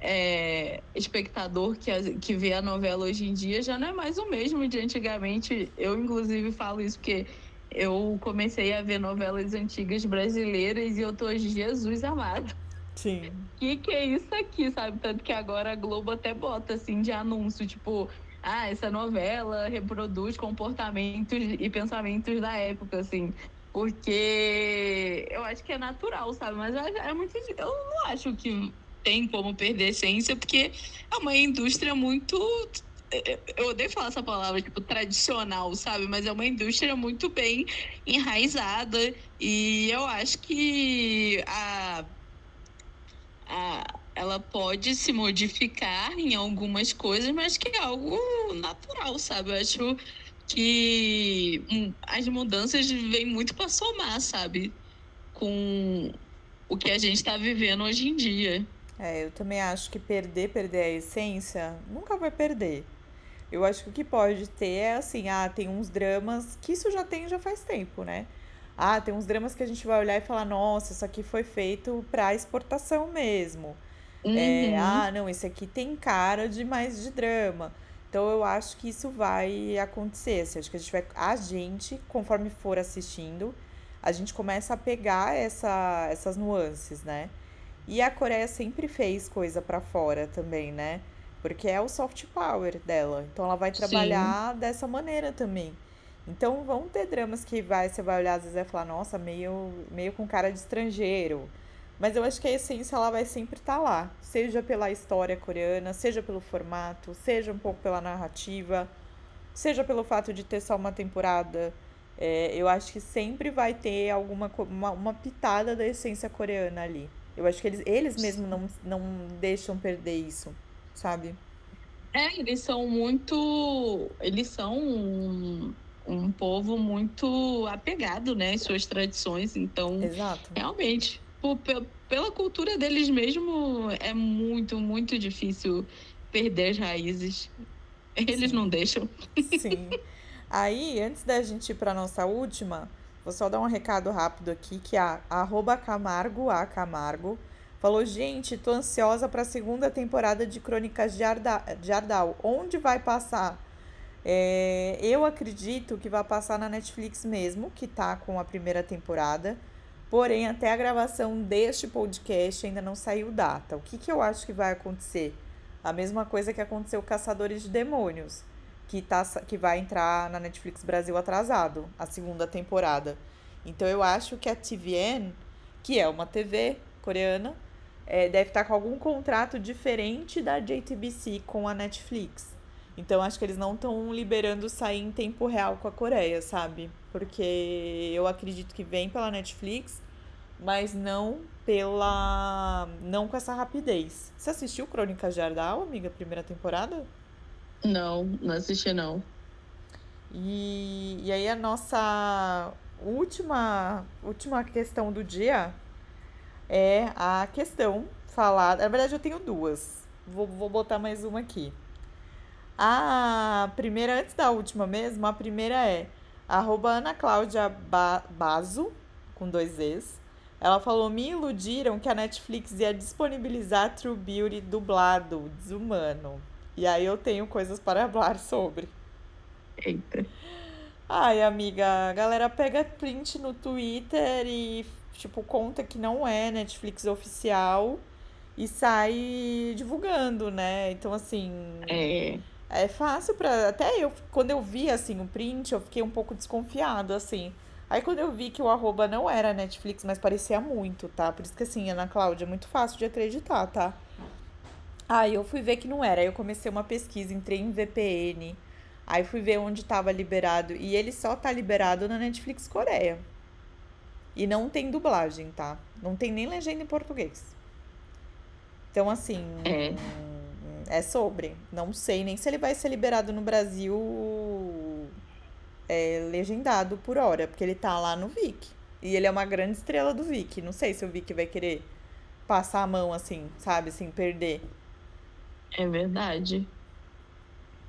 é, espectador que, que vê a novela hoje em dia já não é mais o mesmo de antigamente. Eu, inclusive, falo isso porque eu comecei a ver novelas antigas brasileiras e eu tô, Jesus amado. Sim. O que, que é isso aqui, sabe? Tanto que agora a Globo até bota, assim, de anúncio, tipo ah, essa novela reproduz comportamentos e pensamentos da época, assim. Porque eu acho que é natural, sabe? Mas é muito. Eu não acho que tem como perder a essência, porque é uma indústria muito. Eu odeio falar essa palavra, tipo, tradicional, sabe? Mas é uma indústria muito bem enraizada. E eu acho que a. a ela pode se modificar em algumas coisas, mas que é algo natural, sabe? Eu acho que hum, as mudanças vêm muito para somar, sabe? Com o que a gente está vivendo hoje em dia. É, eu também acho que perder, perder a essência, nunca vai perder. Eu acho que o que pode ter é assim, ah, tem uns dramas, que isso já tem já faz tempo, né? Ah, tem uns dramas que a gente vai olhar e falar, nossa, isso aqui foi feito para exportação mesmo. É, uhum. É, ah, não, esse aqui tem cara de mais de drama. Então eu acho que isso vai acontecer. Assim, acho que a gente vai. A gente, conforme for assistindo, a gente começa a pegar essa, essas nuances, né? E a Coreia sempre fez coisa para fora também, né? Porque é o soft power dela. Então ela vai trabalhar Sim. dessa maneira também. Então vão ter dramas que vai, você vai olhar, às vezes vai falar, nossa, meio, meio com cara de estrangeiro. Mas eu acho que a essência ela vai sempre estar tá lá, seja pela história coreana, seja pelo formato, seja um pouco pela narrativa, seja pelo fato de ter só uma temporada. É, eu acho que sempre vai ter alguma uma, uma pitada da essência coreana ali. Eu acho que eles, eles mesmos não, não deixam perder isso, sabe? É, eles são muito. Eles são um, um povo muito apegado, né? Em suas tradições. Então, Exato. realmente por, pela cultura deles mesmo, é muito, muito difícil perder as raízes. Eles Sim. não deixam. Sim. Aí, antes da gente ir para nossa última, vou só dar um recado rápido aqui, que a arroba Camargo, a Camargo, falou, gente, tô ansiosa para a segunda temporada de Crônicas de, Arda de Ardal. Onde vai passar? É, eu acredito que vai passar na Netflix mesmo, que tá com a primeira temporada. Porém, até a gravação deste podcast ainda não saiu data. O que, que eu acho que vai acontecer? A mesma coisa que aconteceu com Caçadores de Demônios, que, tá, que vai entrar na Netflix Brasil atrasado, a segunda temporada. Então eu acho que a TVN, que é uma TV coreana, é, deve estar com algum contrato diferente da JTBC com a Netflix. Então acho que eles não estão liberando sair em tempo real com a Coreia, sabe? Porque eu acredito que vem pela Netflix, mas não pela. não com essa rapidez. Você assistiu Crônicas de Ardal, amiga, primeira temporada? Não, não assisti não. E, e aí a nossa última, última questão do dia é a questão falada. Na verdade, eu tenho duas. Vou, vou botar mais uma aqui. A primeira, antes da última mesmo, a primeira é arroba Ana Cláudia ba Bazo, com dois Es. Ela falou: me iludiram que a Netflix ia disponibilizar True Beauty dublado, desumano. E aí eu tenho coisas para falar sobre. Eita. Ai, amiga, a galera pega print no Twitter e, tipo, conta que não é Netflix oficial e sai divulgando, né? Então, assim. É. É fácil pra. Até eu, quando eu vi, assim, o print, eu fiquei um pouco desconfiado, assim. Aí, quando eu vi que o arroba não era Netflix, mas parecia muito, tá? Por isso que, assim, Ana Cláudia, é muito fácil de acreditar, tá? Aí eu fui ver que não era. Aí eu comecei uma pesquisa, entrei em VPN. Aí fui ver onde estava liberado. E ele só tá liberado na Netflix Coreia. E não tem dublagem, tá? Não tem nem legenda em português. Então, assim. É. É sobre. Não sei nem se ele vai ser liberado no Brasil é, legendado por hora, porque ele tá lá no Vic. E ele é uma grande estrela do Vic. Não sei se o Vic vai querer passar a mão assim, sabe, sem perder. É verdade.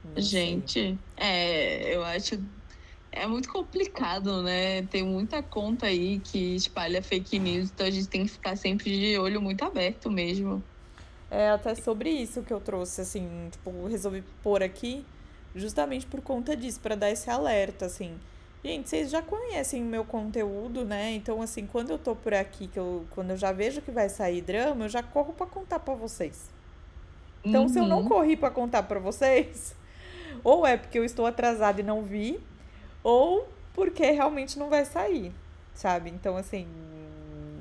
Não sei. Gente, é, eu acho é muito complicado, né? Tem muita conta aí que espalha fake news, então a gente tem que ficar sempre de olho muito aberto mesmo. É até sobre isso que eu trouxe, assim, tipo, resolvi pôr aqui justamente por conta disso, pra dar esse alerta, assim. Gente, vocês já conhecem o meu conteúdo, né? Então, assim, quando eu tô por aqui, que eu, quando eu já vejo que vai sair drama, eu já corro pra contar pra vocês. Então, se eu não Uhum. corri pra contar pra vocês, <laughs> ou é porque eu estou atrasada e não vi, ou porque realmente não vai sair, sabe? Então, assim,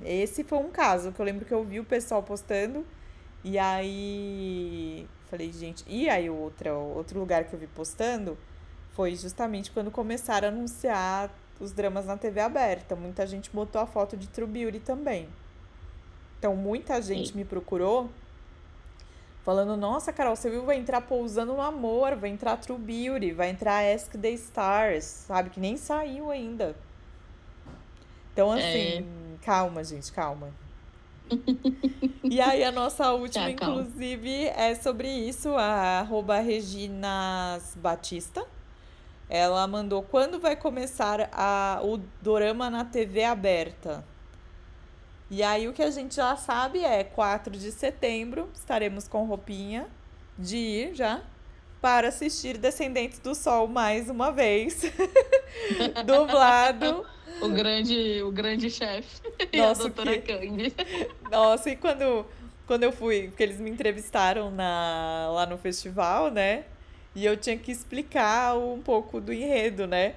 esse foi um caso que eu lembro que eu vi o pessoal postando e aí falei, gente, e aí outra, outro lugar que eu vi postando foi justamente quando começaram a anunciar os dramas na TV aberta. Muita gente botou a foto de True Beauty também. Então, muita gente me procurou falando: Nossa, Carol, você viu? Vai entrar Pousando no Amor, vai entrar True Beauty, vai entrar Ask the Stars, sabe? Que nem saiu ainda. Então, assim, calma, gente, calma. E aí, a nossa última, Tá, inclusive, é sobre isso, a arroba Reginas Batista. Ela mandou quando vai começar a, o dorama na TV aberta. E aí o que a gente já sabe é 4 de setembro estaremos com roupinha de ir já para assistir Descendentes do Sol mais uma vez. <laughs> Dublado. O grande, o grande chefe <laughs> e Nossa, a doutora que- Candy. <laughs> Nossa, e quando, quando eu fui, porque eles me entrevistaram na, lá no festival, né? E eu tinha que explicar um pouco do enredo, né?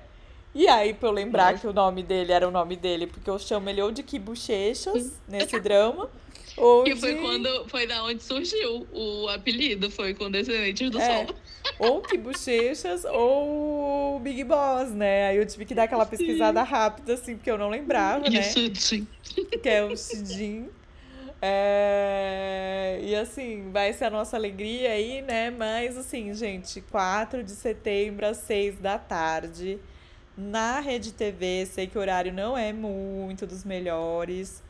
E aí, pra eu lembrar que o nome dele era o nome dele, porque eu chamo ele ou de Kibuchechas nesse <laughs> drama, ou Que de... foi quando foi da onde surgiu o apelido, foi com Descendentes do É. Sol. Ou Kibuchechas ou Big Boss, né? Aí eu tive que dar aquela pesquisada rápida, assim, porque eu não lembrava, né? Isso, sim. que é o Shijin. É, E assim, vai ser a nossa alegria aí, né? Mas assim, gente, 4 de setembro às 6 da tarde, na Rede TV. Sei que o horário não é muito dos melhores,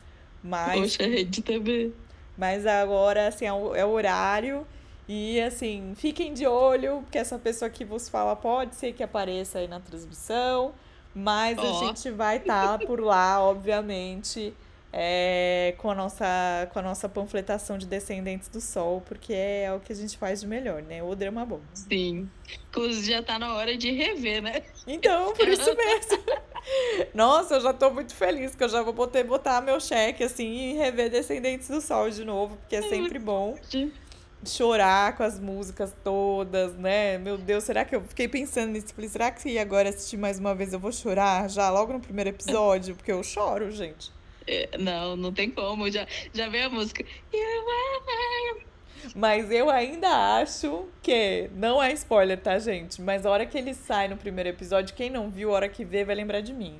mas, Poxa, Rede TV. mas agora, assim, é o, é o horário. E assim, fiquem de olho, porque essa pessoa que vos fala pode ser que apareça aí na transmissão, mas a Ó. gente vai estar por lá, obviamente, é, com a nossa, com a nossa panfletação de Descendentes do Sol, porque é o que a gente faz de melhor, né? O drama bom. Sim. Inclusive já tá na hora de rever, né? Então, por isso mesmo. <laughs> Nossa, eu já tô muito feliz que eu já vou poder botar meu cheque assim e rever Descendentes do Sol de novo, porque é sempre bom chorar com as músicas todas, né? Meu Deus, será que eu fiquei pensando nisso? Falei, será que agora assistir mais uma vez eu vou chorar já logo no primeiro episódio? Porque eu choro, gente. É, Não, não tem como. Já, já veio a música. Mas eu ainda acho que não é spoiler, tá, gente? Mas a hora que ele sai no primeiro episódio, quem não viu, a hora que vê vai lembrar de mim.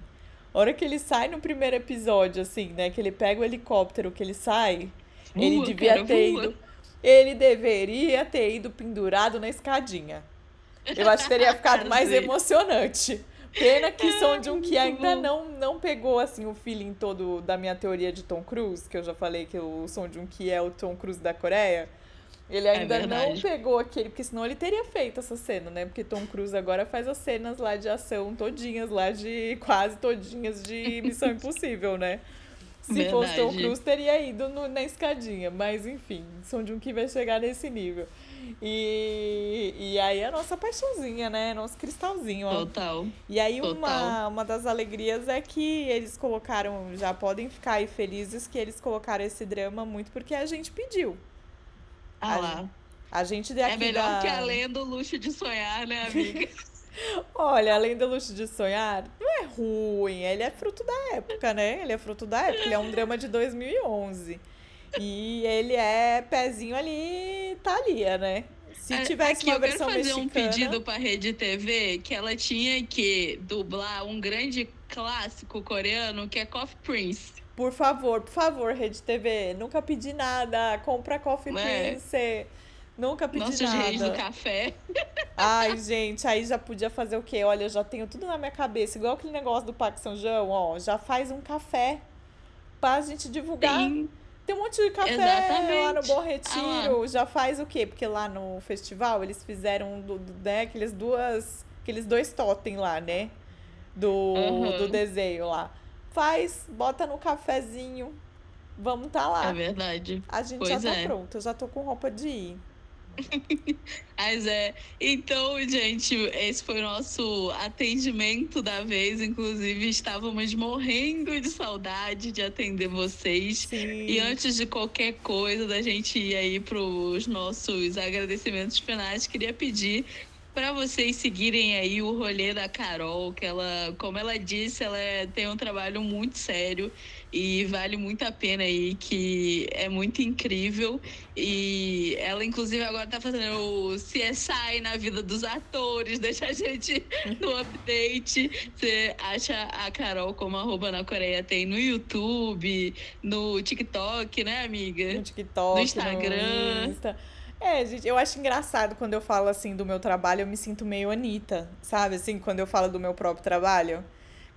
A hora que ele sai no primeiro episódio, assim, né? Que ele pega o helicóptero, que ele sai, ele devia cara, ter ido. Ele deveria ter ido pendurado na escadinha. Eu acho que teria <laughs> ficado mais emocionante. Pena que Son Joong Ki muito ainda não, não pegou assim o feeling todo da minha teoria de Tom Cruise, que eu já falei que o Son Joong Ki é o Tom Cruise da Coreia. Ele ainda não verdade. pegou aquele, porque senão ele teria feito essa cena, né? Porque Tom Cruise agora faz as cenas lá de ação todinhas, lá de quase todinhas de Missão Impossível, né? Se fosse Tom Verdade. Cruise, teria ido no- na escadinha. Mas enfim, Son Joong Ki vai chegar nesse nível. E, e aí a nossa paixãozinha, né? Nosso cristalzinho, ó. Total. E aí uma, Total. uma das alegrias é que eles colocaram, já podem ficar aí felizes que eles colocaram esse drama muito porque a gente pediu. Ah A lá. A gente daqui É melhor da... que além do luxo de sonhar, né, amiga? <laughs> Olha, além do luxo de sonhar, não é ruim, ele é fruto da época, né? Ele é fruto da época, ele é um drama de 2011. E ele é pezinho ali, Thalia, né? Se É, tivesse Aqui, uma eu quero versão fazer um mexicana... pedido pra Rede TV que ela tinha que dublar um grande clássico coreano que é Coffee Prince. Por favor, por favor, Rede TV, nunca pedi nada. Compra Coffee É. Prince. Nunca pedi Nossos reis do nada. café. Ai, gente, aí já podia fazer o quê? Olha, eu já tenho tudo na minha cabeça. Igual aquele negócio do Parque São João, ó. Já faz um café pra gente divulgar. Tem Tem um monte de café Exatamente. lá no Bom Ah Retiro. já faz o quê? Porque lá no festival eles fizeram né, aqueles duas. Aqueles dois totem lá, né? Do, Aham. do desenho lá. Faz, bota no cafezinho. Vamos tá lá. É verdade. A gente Pois já tá é. pronto. Eu já tô com roupa de ir. <laughs> Mas é. Então, gente, esse foi o nosso atendimento da vez. Inclusive, estávamos morrendo de saudade de atender vocês. Sim. E antes de qualquer coisa, da gente ir aí para os nossos agradecimentos finais, queria pedir para vocês seguirem aí o rolê da Carol, que ela, como ela disse, ela é- tem um trabalho muito sério e vale muito a pena aí, que é muito incrível. E ela, inclusive, agora tá fazendo o CSI na vida dos atores, <laughs> deixa a gente no update. Você acha a Carol como arroba na Coreia tem no YouTube, no TikTok, né, amiga? No TikTok, No Instagram. Insta. É, gente, eu acho engraçado quando eu falo assim do meu trabalho, eu me sinto meio Anitta, sabe? Assim, quando eu falo do meu próprio trabalho.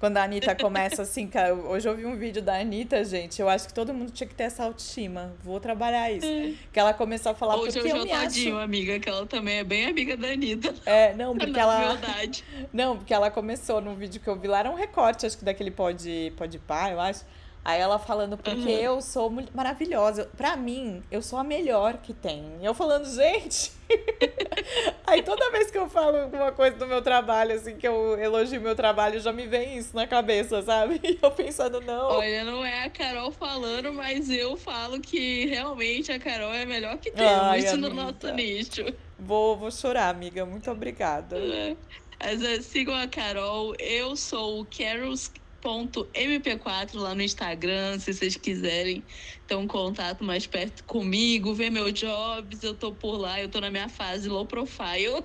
Quando a Anitta começa assim, cara, hoje eu vi um vídeo da Anitta, gente, eu acho que todo mundo tinha que ter essa autoestima. Vou trabalhar isso. Que ela começou a falar Ou porque eu Jojo me acho. Amiga, que ela também é bem amiga da Anitta. É, não, <laughs> porque Na ela. verdade. <laughs> Não, porque ela começou no vídeo que eu vi lá, era um recorte, acho que daquele pode, pode pá, eu acho. Aí ela falando, porque Uhum. eu sou maravilhosa. Pra mim, eu sou a melhor que tem. Eu falando, gente. <laughs> Aí toda vez que eu falo alguma coisa do meu trabalho, assim, que eu elogio meu trabalho, já me vem isso na cabeça, sabe? E <laughs> eu pensando, não. Olha, não é a Carol falando, mas eu falo que realmente a Carol é a melhor que Ai, temos no amiga. nosso nicho. Vou, vou chorar, amiga. Muito obrigada. Mas, é, sigam a Carol. Eu sou o carols.mp4 lá no Instagram, se vocês quiserem ter um contato mais perto comigo, ver meus jobs, eu tô por lá, eu tô na minha fase low profile.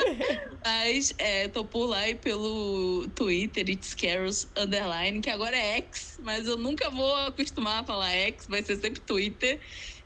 <laughs> Mas é, tô por lá e pelo Twitter, It's Carols Underline, que agora é X, mas eu nunca vou acostumar a falar X, vai ser sempre Twitter.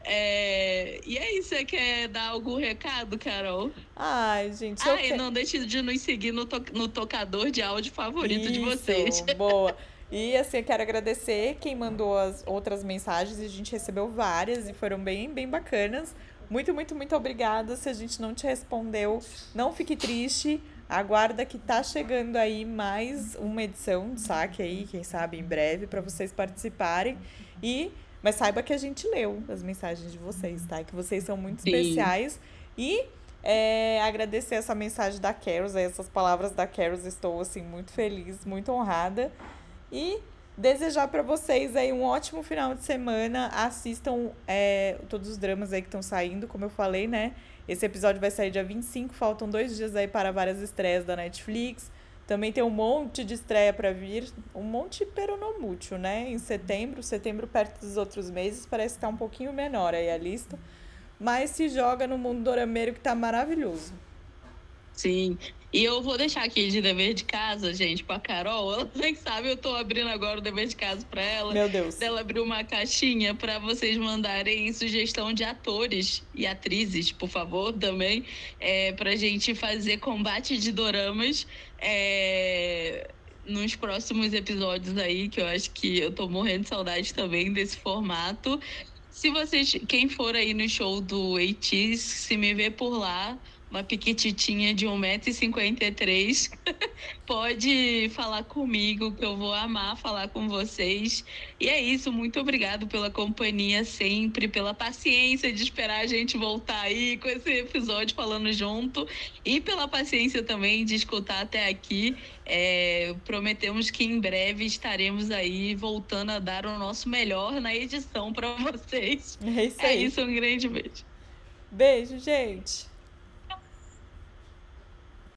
É, E aí, você quer dar algum recado, Carol? Ai, gente, Ah, e que- não deixe de nos seguir no, to- no tocador de áudio favorito de Isso, vocês. <laughs> Boa. E assim, eu quero agradecer quem mandou as outras mensagens. A gente recebeu várias e foram bem, bem bacanas. Muito, muito, muito obrigada. Se a gente não te respondeu, não fique triste. Aguarda que tá chegando aí mais uma edição do saque aí, quem sabe em breve, para vocês participarem. E mas saiba que a gente leu as mensagens de vocês, tá? Que vocês são muito Sim. especiais. E é, agradecer essa mensagem da Caros, essas palavras da Caros, estou assim muito feliz, muito honrada. E desejar para vocês aí um ótimo final de semana. Assistam é, todos os dramas aí que estão saindo, como eu falei, né? Esse episódio vai sair dia 25, faltam dois dias aí para várias estreias da Netflix. Também tem um monte de estreia para vir, um monte peronomútil, né? Em setembro, setembro perto dos outros meses, parece que tá um pouquinho menor aí a lista. Mas se joga no mundo dorameiro que tá maravilhoso. Sim. E eu vou deixar aqui de dever de casa, gente, pra Carol. Ela <laughs> nem sabe, eu tô abrindo agora o dever de casa pra ela. Meu Deus. Ela abriu uma caixinha para vocês mandarem sugestão de atores e atrizes, por favor, também, é, pra gente fazer combate de doramas. É, nos próximos episódios aí, que eu acho que eu tô morrendo de saudade também desse formato. Se vocês, quem for aí no show do Eitis, se me ver por lá, uma piquititinha de 1,53m, <laughs> pode falar comigo, que eu vou amar falar com vocês. E é isso, muito obrigado pela companhia sempre, pela paciência de esperar a gente voltar aí com esse episódio falando junto e pela paciência também de escutar até aqui. É, prometemos que em breve estaremos aí voltando a dar o nosso melhor na edição para <laughs> vocês. É isso, é isso, um grande beijo. Beijo, gente.